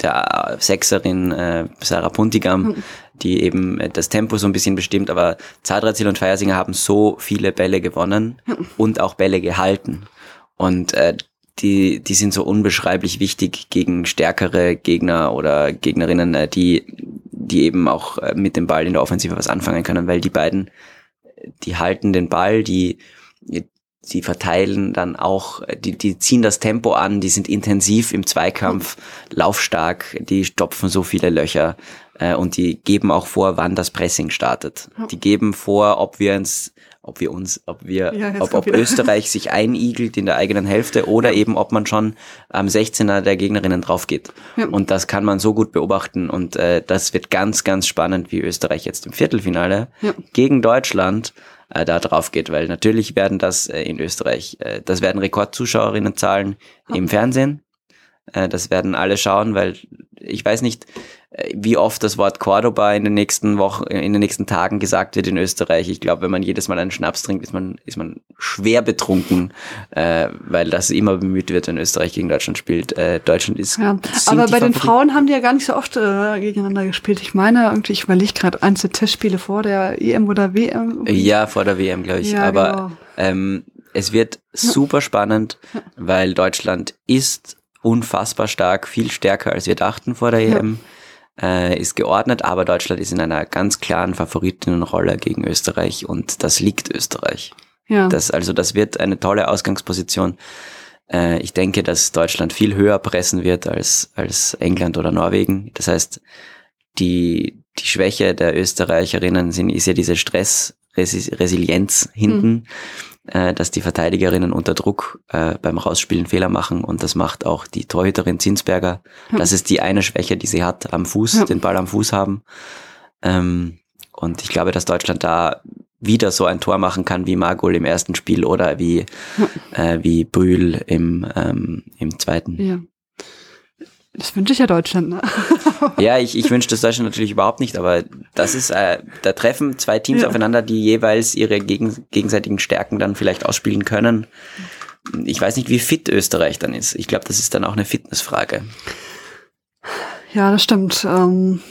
der Sechserin äh, Sarah Puntigam, mhm. Die eben äh, das Tempo so ein bisschen bestimmt, aber Zadrazil und Feiersinger haben so viele Bälle gewonnen und auch Bälle gehalten. Und äh, die, die sind so unbeschreiblich wichtig gegen stärkere Gegner oder Gegnerinnen, äh, die, die eben auch äh, mit dem Ball in der Offensive was anfangen können, weil die beiden, die halten den Ball, die, die verteilen dann auch, die, die ziehen das Tempo an, die sind intensiv im Zweikampf, laufstark, die stopfen so viele Löcher äh, und die geben auch vor, wann das Pressing startet. Die geben vor, ob wir uns, ob wir uns, ob wir, ja, ob, ob Österreich sich einigelt in der eigenen Hälfte oder eben ob man schon am 16er der Gegnerinnen drauf geht. Ja. Und das kann man so gut beobachten und äh, das wird ganz, ganz spannend, wie Österreich jetzt im Viertelfinale ja. gegen Deutschland äh, da drauf geht, weil natürlich werden das äh, in Österreich, äh, das werden Rekordzuschauerinnenzahlen im Fernsehen. Äh, das werden alle schauen, weil ich weiß nicht, äh, wie oft das Wort Cordoba in den nächsten Wochen, in den nächsten Tagen gesagt wird in Österreich. Ich glaube, wenn man jedes Mal einen Schnaps trinkt, ist man, ist man schwer betrunken, äh, weil das immer bemüht wird, wenn Österreich gegen Deutschland spielt. Äh, Deutschland ist. Ja, aber bei den Frauen haben die ja gar nicht so oft äh, gegeneinander gespielt. Ich meine, irgendwie, ich überlege gerade eins der Testspiele vor der EM oder WM. Ja, vor der WM, glaube ich. Ja, aber genau. ähm, es wird super spannend, weil Deutschland ist unfassbar stark, viel stärker als wir dachten vor der EM. Ja äh, ist geordnet, aber Deutschland ist in einer ganz klaren Favoritinnenrolle gegen Österreich und das liegt Österreich. Ja. Das, also das wird eine tolle Ausgangsposition. Äh, ich denke, dass Deutschland viel höher pressen wird als, als England oder Norwegen. Das heißt, die, die Schwäche der Österreicherinnen sind, ist ja diese Stressresilienz hinten. Mhm äh, dass die Verteidigerinnen unter Druck äh, beim Rausspielen Fehler machen und das macht auch die Torhüterin Zinsberger. Das ist die eine Schwäche, die sie hat am Fuß, ja. den Ball am Fuß haben. Ähm, und ich glaube, dass Deutschland da wieder so ein Tor machen kann wie Margol im ersten Spiel oder wie, äh, wie Brühl im, ähm, im zweiten. Ja. Das wünsche ich ja Deutschland, ne? ja, ich, ich wünsche das Deutschland natürlich überhaupt nicht, aber das ist, äh, da treffen zwei Teams ja. aufeinander, die jeweils ihre gegen, gegenseitigen Stärken dann vielleicht ausspielen können. ich weiß nicht, wie fit Österreich dann ist. Ich glaube, das ist dann auch eine Fitnessfrage. Ja, das stimmt. Ähm,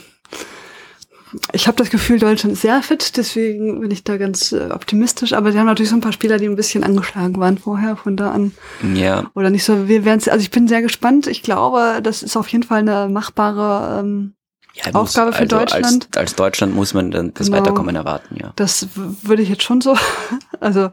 ich habe das Gefühl, Deutschland ist sehr fit, deswegen bin ich da ganz äh, optimistisch. Aber sie haben natürlich so ein paar Spieler, die ein bisschen angeschlagen waren vorher, von da an. Ja. Oder nicht so. Wir werden also ich bin sehr gespannt. Ich glaube, das ist auf jeden Fall eine machbare ähm, ja, Aufgabe für also Deutschland. Als, als, Deutschland muss man dann das genau. Weiterkommen erwarten, ja. Das würde ich jetzt schon so. also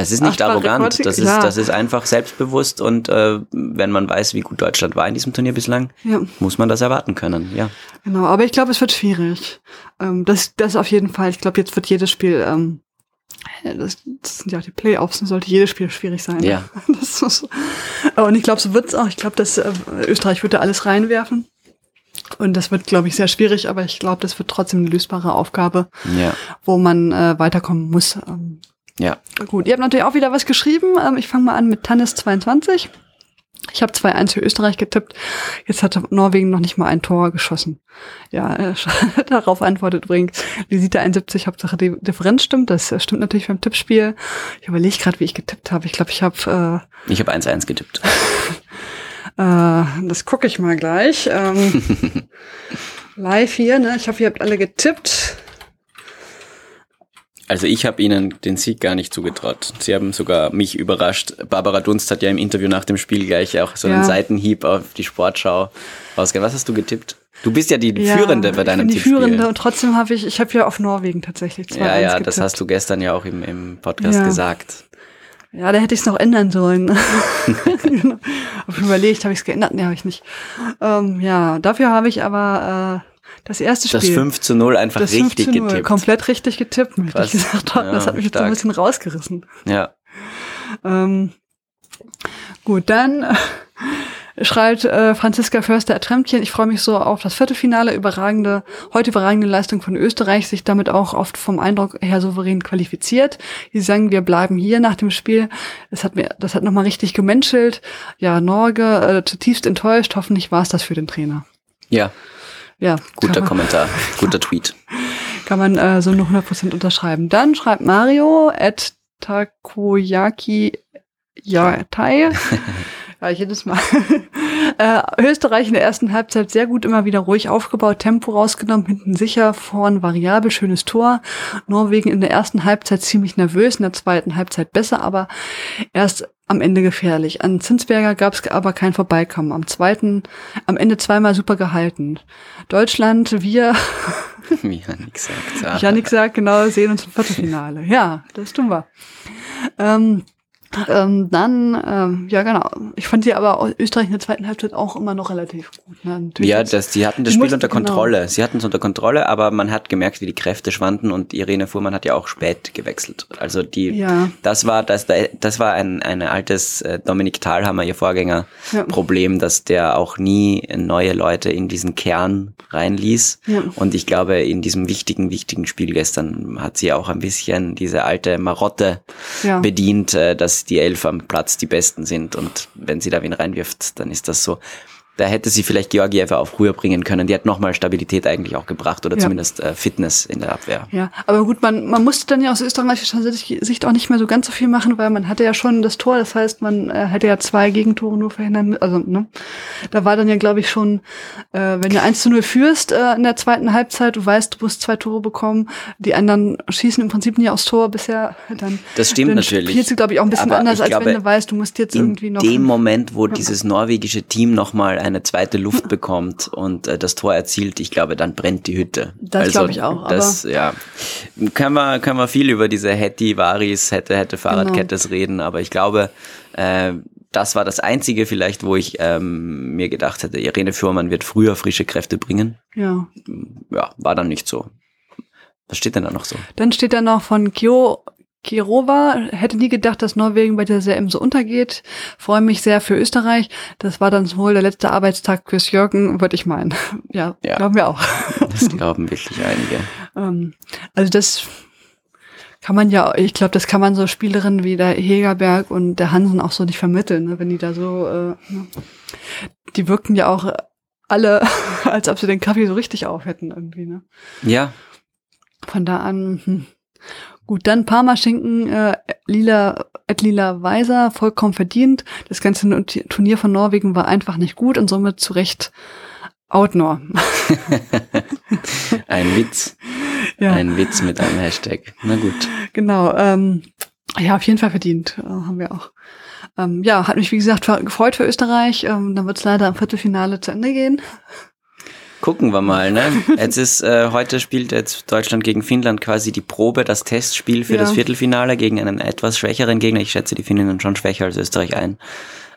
das ist nicht arrogant, das ist, das ist einfach selbstbewusst und äh, wenn man weiß, wie gut Deutschland war in diesem Turnier bislang, ja. muss man das erwarten können, ja. Genau, aber ich glaube, es wird schwierig. Ähm, das, das auf jeden Fall. Ich glaube, jetzt wird jedes Spiel, ähm, das, das sind ja auch die Playoffs, dann sollte jedes Spiel schwierig sein. Ja. Das ist, und ich glaube, so wird es auch. Ich glaube, dass äh, Österreich wird da alles reinwerfen. Und das wird, glaube ich, sehr schwierig, aber ich glaube, das wird trotzdem eine lösbare Aufgabe, ja. wo man äh, weiterkommen muss. Ähm, ja. Gut, ihr habt natürlich auch wieder was geschrieben. Ähm, ich fange mal an mit Tannis22. Ich habe 2-1 für Österreich getippt. Jetzt hat Norwegen noch nicht mal ein Tor geschossen. Ja, äh, darauf antwortet übrigens Lisita 71, Hauptsache die Differenz stimmt. Das äh, stimmt natürlich beim Tippspiel. Ich überlege gerade, wie ich getippt habe. Ich glaube, ich habe... Äh, ich habe 1-1 getippt. äh, das gucke ich mal gleich. Ähm, live hier, ne? Ich hoffe, ihr habt alle getippt. Also ich habe ihnen den Sieg gar nicht zugetraut. Sie haben sogar mich überrascht. Barbara Dunst hat ja im Interview nach dem Spiel gleich auch so einen ja. Seitenhieb auf die Sportschau ausgegeben. Was hast du getippt? Du bist ja die ja, Führende bei deinem Tippspiel. die Führende und trotzdem habe ich, ich habe ja auf Norwegen tatsächlich zwei Ja, ja, getippt. das hast du gestern ja auch im, im Podcast ja. gesagt. Ja, da hätte ich es noch ändern sollen. genau. Auf überlegt, habe ich es geändert? Nee, habe ich nicht. Ähm, ja, dafür habe ich aber äh, das erste Spiel. Das 5 zu 0 einfach das richtig 5 zu 0, getippt. Komplett richtig getippt, möchte ich gesagt haben. Ja, das hat mich stark. jetzt so ein bisschen rausgerissen. Ja. Ähm, gut, dann äh, schreibt äh, Franziska Förster Ertremtchen, ich freue mich so auf das Viertelfinale, überragende, heute überragende Leistung von Österreich, sich damit auch oft vom Eindruck her souverän qualifiziert. Sie sagen, wir bleiben hier nach dem Spiel. Das hat mir, das hat nochmal richtig gemenschelt. Ja, Norge, äh, zutiefst enttäuscht, hoffentlich war es das für den Trainer. Ja, ja. Guter Kommentar, guter Tweet. Kann man äh, so nur 100% unterschreiben. Dann schreibt Mario at Takoyaki Yatai. ja, jedes Mal. äh, Österreich in der ersten Halbzeit sehr gut, immer wieder ruhig aufgebaut, Tempo rausgenommen, hinten sicher, vorn variabel, schönes Tor. Norwegen in der ersten Halbzeit ziemlich nervös, in der zweiten Halbzeit besser, aber erst am Ende gefährlich. An Zinsberger gab es aber kein Vorbeikommen. Am zweiten, am Ende zweimal super gehalten. Deutschland, wir. Janik sagt. Janik sagt, genau, sehen uns im Viertelfinale. Ja, das tun wir. Ähm, ähm, dann, ähm, ja genau. Ich fand sie aber Österreich in der zweiten Halbzeit auch immer noch relativ gut. Ne? Ja, das, sie hatten das Spiel unter genau. Kontrolle. Genau. Sie hatten es unter Kontrolle, aber man hat gemerkt, wie die Kräfte schwanden und Irene Fuhrmann hat ja auch spät gewechselt. Also die, ja. das war das, das war ein, ein altes äh, Dominik Thalhammer, ihr Vorgänger, ja. Problem, dass der auch nie neue Leute in diesen Kern reinließ. Ja. Und ich glaube, in diesem wichtigen, wichtigen Spiel gestern hat sie auch ein bisschen diese alte Marotte bedient, äh, dass die Elf am Platz die Besten sind. Und wenn sie da wen reinwirft, dann ist das so da hätte sie vielleicht Georgieva auch früher bringen können. Die hat nochmal Stabilität eigentlich auch gebracht oder ja. zumindest äh, Fitness in der Abwehr. Ja, aber gut, man, man musste dann ja aus österreichischer Sicht auch nicht mehr so ganz so viel machen, weil man hatte ja schon das Tor. Das heißt, man äh, hätte ja zwei Gegentore nur verhindern Also, ne? Da war dann ja, glaube ich, schon, äh, wenn du 1 zu 0 führst äh, in der zweiten Halbzeit, du weißt, du musst zwei Tore bekommen, die anderen schießen im Prinzip nie aufs Tor bisher, dann, das stimmt dann natürlich. spielst du, glaube ich, auch ein bisschen aber anders, als glaube, wenn du weißt, du musst jetzt irgendwie noch. In dem Moment, wo ja. dieses norwegische Team nochmal eine zweite Luft bekommt und äh, das Tor erzielt, ich glaube, dann brennt die Hütte. Das also, glaube ich auch. Das, ja, können wir, können wir viel über diese Hetty, Varis, hätte, hätte Fahrradkettes genau. reden, aber ich glaube, äh, das war das Einzige vielleicht, wo ich ähm, mir gedacht hätte, Irene Fuhrmann wird früher frische Kräfte bringen. Ja. Ja, war dann nicht so. Was steht denn da noch so? Dann steht da noch von Kyo Kirova hätte nie gedacht, dass Norwegen bei der CM so untergeht. Freue mich sehr für Österreich. Das war dann wohl der letzte Arbeitstag fürs Jürgen, würde ich meinen. Ja, ja, glauben wir auch. Das glauben wirklich einige. Ähm, also das kann man ja, ich glaube, das kann man so Spielerinnen wie der Hegerberg und der Hansen auch so nicht vermitteln, ne? wenn die da so, äh, ne? die wirkten ja auch alle, als ob sie den Kaffee so richtig auf hätten irgendwie. Ne? Ja. Von da an. Hm. Gut, dann Parmaschinken, äh, lila, at lila Weiser, vollkommen verdient. Das ganze Turnier von Norwegen war einfach nicht gut und somit zu Recht Outnor. Ein Witz. Ja. Ein Witz mit einem Hashtag. Na gut. Genau. Ähm, ja, auf jeden Fall verdient. Äh, haben wir auch. Ähm, ja, hat mich, wie gesagt, gefreut für Österreich. Ähm, dann wird es leider im Viertelfinale zu Ende gehen. Gucken wir mal, ne? Jetzt ist, äh, heute spielt jetzt Deutschland gegen Finnland quasi die Probe, das Testspiel für ja. das Viertelfinale gegen einen etwas schwächeren Gegner. Ich schätze, die Finnen schon schwächer als Österreich ein.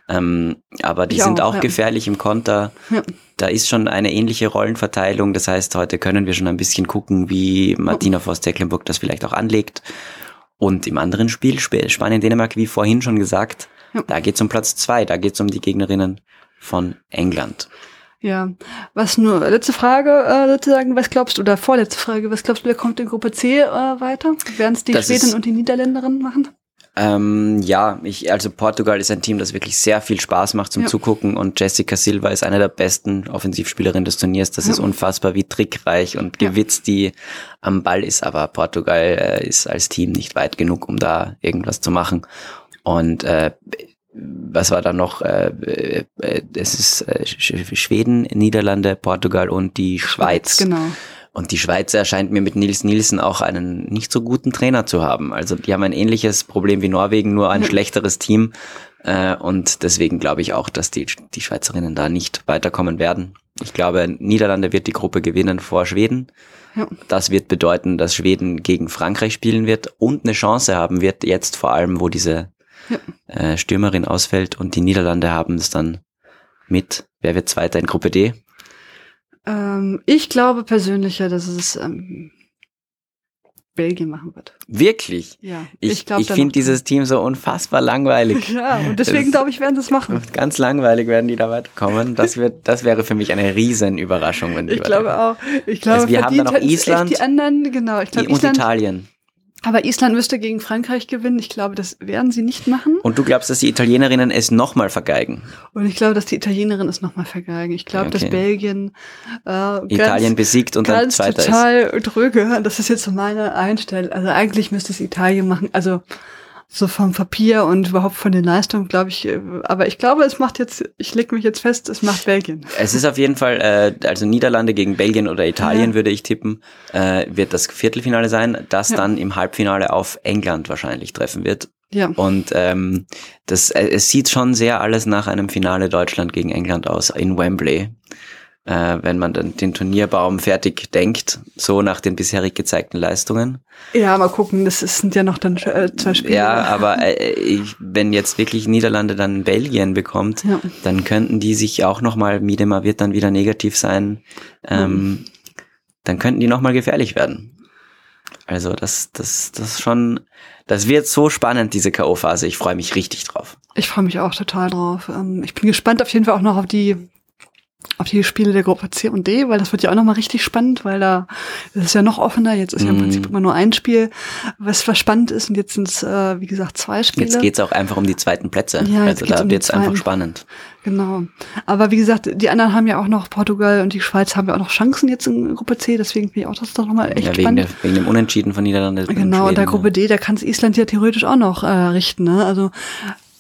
Ähm, aber die ich sind auch, auch ja. gefährlich im Konter. Ja. Da ist schon eine ähnliche Rollenverteilung. Das heißt, heute können wir schon ein bisschen gucken, wie Martina Voss-Tecklenburg das vielleicht auch anlegt. Und im anderen Spiel, Spanien-Dänemark, wie vorhin schon gesagt, ja. da geht es um Platz zwei. Da geht es um die Gegnerinnen von England. Ja, was nur, letzte Frage äh, sozusagen, was glaubst du, oder vorletzte Frage, was glaubst du, wer kommt in Gruppe C äh, weiter? Werden es die das Schweden und die Niederländerinnen machen? Ähm, ja, ich, also Portugal ist ein Team, das wirklich sehr viel Spaß macht zum ja. Zugucken und Jessica Silva ist eine der besten Offensivspielerinnen des Turniers. Das ja. ist unfassbar, wie trickreich und gewitzt die am Ball ist, aber Portugal äh, ist als Team nicht weit genug, um da irgendwas zu machen. Und äh, was war da noch? Äh, äh, es ist äh, Schweden, Niederlande, Portugal und die Schweiz. Genau. Und die Schweiz erscheint mir mit Nils Nielsen auch einen nicht so guten Trainer zu haben. Also die haben ein ähnliches Problem wie Norwegen, nur ein schlechteres Team. Äh, und deswegen glaube ich auch, dass die, die Schweizerinnen da nicht weiterkommen werden. Ich glaube, Niederlande wird die Gruppe gewinnen vor Schweden. Ja. Das wird bedeuten, dass Schweden gegen Frankreich spielen wird und eine Chance haben wird, jetzt vor allem, wo diese ja. äh, Stürmerin ausfällt. Und die Niederlande haben es dann mit. Wer wird Zweiter in Gruppe D? Ähm, ich glaube persönlich ja, dass es ähm, Belgien machen wird. Wirklich? Ja. Ich, ich, ich finde dieses Team so unfassbar langweilig. ja, und deswegen glaube ich, werden sie es machen. Ganz langweilig werden die da weiterkommen. Das wird, das wäre für mich eine riesen Überraschung, wenn die Ich glaube auch. Ich glaube, also wir haben da noch Island die anderen, genau. Ich glaube, und Island, Italien. Aber Island müsste gegen Frankreich gewinnen. Ich glaube, das werden sie nicht machen. Und du glaubst, dass die Italienerinnen es nochmal vergeigen? Und ich glaube, dass die Italienerinnen es nochmal vergeigen. Ich glaube, okay. dass Belgien äh, Italien ganz, besiegt und dann zweiter total ist. total dröge. Das ist jetzt so meine Einstellung. Also eigentlich müsste es Italien machen. Also so vom Papier und überhaupt von den Leistungen, glaube ich. Äh, aber ich glaube, es macht jetzt, ich leg mich jetzt fest, es macht Belgien. Es ist auf jeden Fall, äh, also Niederlande gegen Belgien oder Italien ja. würde ich tippen, äh, wird das Viertelfinale sein, das ja. dann im Halbfinale auf England wahrscheinlich treffen wird. Ja. Und ähm, das, äh, es sieht schon sehr alles nach einem Finale Deutschland gegen England aus in Wembley äh, wenn man dann den Turnierbaum fertig denkt, so nach den bisherig gezeigten Leistungen. Ja, mal gucken, das sind ja noch dann äh, zwei Spiele. Ja, aber äh, ich, wenn jetzt wirklich Niederlande dann Belgien bekommt, ja. dann könnten die sich auch nochmal, Miedema wird dann wieder negativ sein, ähm, mhm. dann könnten die nochmal gefährlich werden. Also das, das, das schon, das wird so spannend, diese K.O.-Phase. Ich freue mich richtig drauf. Ich freue mich auch total drauf. Ähm, ich bin gespannt auf jeden Fall auch noch auf die auf die Spiele der Gruppe C und D, weil das wird ja auch nochmal richtig spannend, weil da das ist ja noch offener. Jetzt ist ja im mhm. Prinzip immer nur ein Spiel, was, spannend ist und jetzt sind es, äh, wie gesagt, zwei Spiele. Jetzt geht's auch einfach um die zweiten Plätze. Ja, also da um wird's einfach spannend. Genau. Aber wie gesagt, die anderen haben ja auch noch, Portugal und die Schweiz haben ja auch noch Chancen jetzt in Gruppe C, deswegen bin ich auch das doch nochmal echt ja, wegen spannend. Der, wegen dem Unentschieden von Niederlande. Genau, in der Gruppe D, da kann es Island ja theoretisch auch noch äh, richten. Ne? Also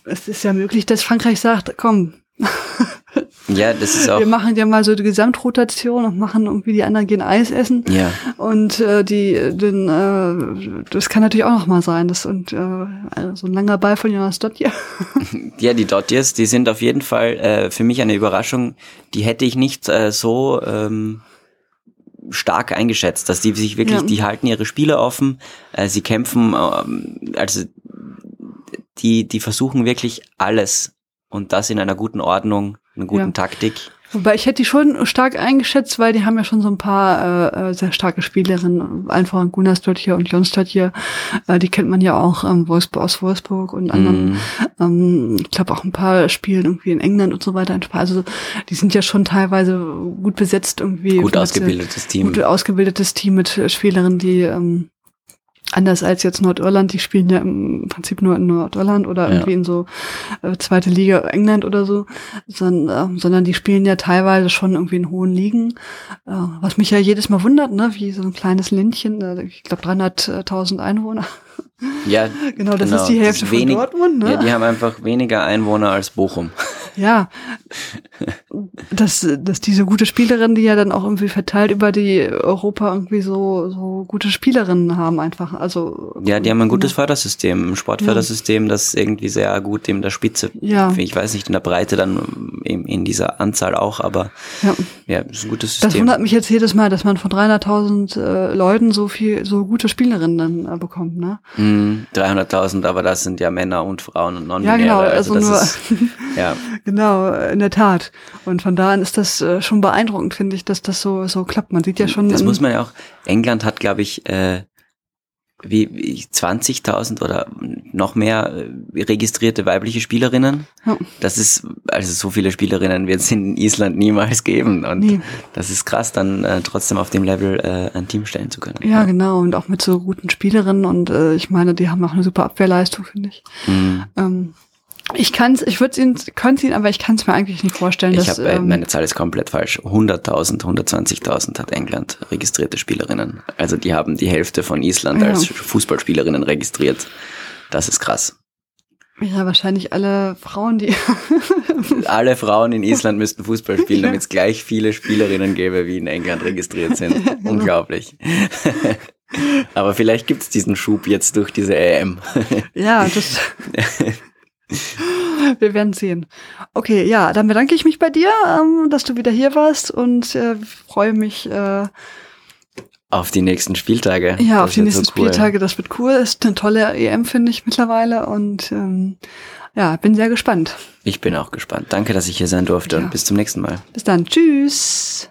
es ist ja möglich, dass Frankreich sagt, komm, ja, das ist auch. Wir machen ja mal so die Gesamtrotation und machen irgendwie die anderen gehen Eis essen. Ja. Und äh, die, den, äh, das kann natürlich auch noch mal sein. Das und äh, so ein langer Ball von Jonas Dottier. ja, die Dottiers, die sind auf jeden Fall äh, für mich eine Überraschung. Die hätte ich nicht äh, so ähm, stark eingeschätzt, dass die sich wirklich, ja. die halten ihre Spiele offen, äh, sie kämpfen, äh, also die, die versuchen wirklich alles und das in einer guten Ordnung, einer guten ja. Taktik. Wobei ich hätte die schon stark eingeschätzt, weil die haben ja schon so ein paar äh, äh sehr starke Spielerinnen, einfach Gunnar hier und Jon hier, äh, die kennt man ja auch ähm, Wolfsburg, aus Wolfsburg und anderen, mm. ähm, ich glaube auch ein paar spielen irgendwie in England und so weiter. Also die sind ja schon teilweise gut besetzt irgendwie. Gut ausgebildetes Team. Gut ausgebildetes Team mit Spielerinnen, die ähm, Anders als jetzt Nordirland, die spielen ja im Prinzip nur in Nordirland oder ja. irgendwie in so äh, zweite Liga England oder so, sondern, äh, sondern die spielen ja teilweise schon irgendwie in hohen Ligen, äh, was mich ja jedes Mal wundert, ne, wie so ein kleines Ländchen, äh, ich glaube 300.000 Einwohner. Ja, genau, das genau. ist die Hälfte ist wenig, von Dortmund. Ne? Ja, die haben einfach weniger Einwohner als Bochum. Ja, dass, dass diese gute Spielerin, die ja dann auch irgendwie verteilt über die Europa irgendwie so, so gute Spielerinnen haben einfach. Also ja, die haben ein gutes Fördersystem, ein Sportfördersystem, ja. das irgendwie sehr gut in der Spitze, ja. ich weiß nicht in der Breite dann in, in dieser Anzahl auch, aber ja, ja ist ein gutes System. Das wundert mich jetzt jedes Mal, dass man von 300.000 äh, Leuten so viel, so gute Spielerinnen dann äh, bekommt, ne? Mm, 300.000, aber das sind ja Männer und Frauen und non Ja, genau, also, also nur, ist, ja. Genau, in der Tat. Und von da an ist das äh, schon beeindruckend, finde ich, dass das so, so klappt. Man sieht ja schon. Das muss man ja auch, England hat, glaube ich, äh, wie, wie 20.000 oder noch mehr äh, registrierte weibliche Spielerinnen. Ja. Das ist, also so viele Spielerinnen wird es in Island niemals geben. Und nee. das ist krass, dann äh, trotzdem auf dem Level äh, ein Team stellen zu können. Ja, ja, genau. Und auch mit so guten Spielerinnen. Und äh, ich meine, die haben auch eine super Abwehrleistung, finde ich. Mhm. Ähm, ich kann's, ich würde ihn, könnte ihn, aber ich kann es mir eigentlich nicht vorstellen. Ich dass, habe, äh, ähm, meine Zahl ist komplett falsch. 100.000, 120.000 hat England registrierte Spielerinnen. Also die haben die Hälfte von Island ja. als Fußballspielerinnen registriert. Das ist krass. Ja, wahrscheinlich alle Frauen, die. alle Frauen in Island müssten Fußball spielen, damit es gleich viele Spielerinnen gäbe, wie in England registriert sind. Unglaublich. Aber vielleicht gibt's diesen Schub jetzt durch diese EM. ja, das. Wir werden sehen. Okay, ja, dann bedanke ich mich bei dir, ähm, dass du wieder hier warst und äh, freue mich äh, auf die nächsten Spieltage. Ja, das auf die nächsten so cool. Spieltage. Das wird cool. Ist eine tolle EM, finde ich mittlerweile und ähm, ja, bin sehr gespannt. Ich bin auch gespannt. Danke, dass ich hier sein durfte ja. und bis zum nächsten Mal. Bis dann. Tschüss.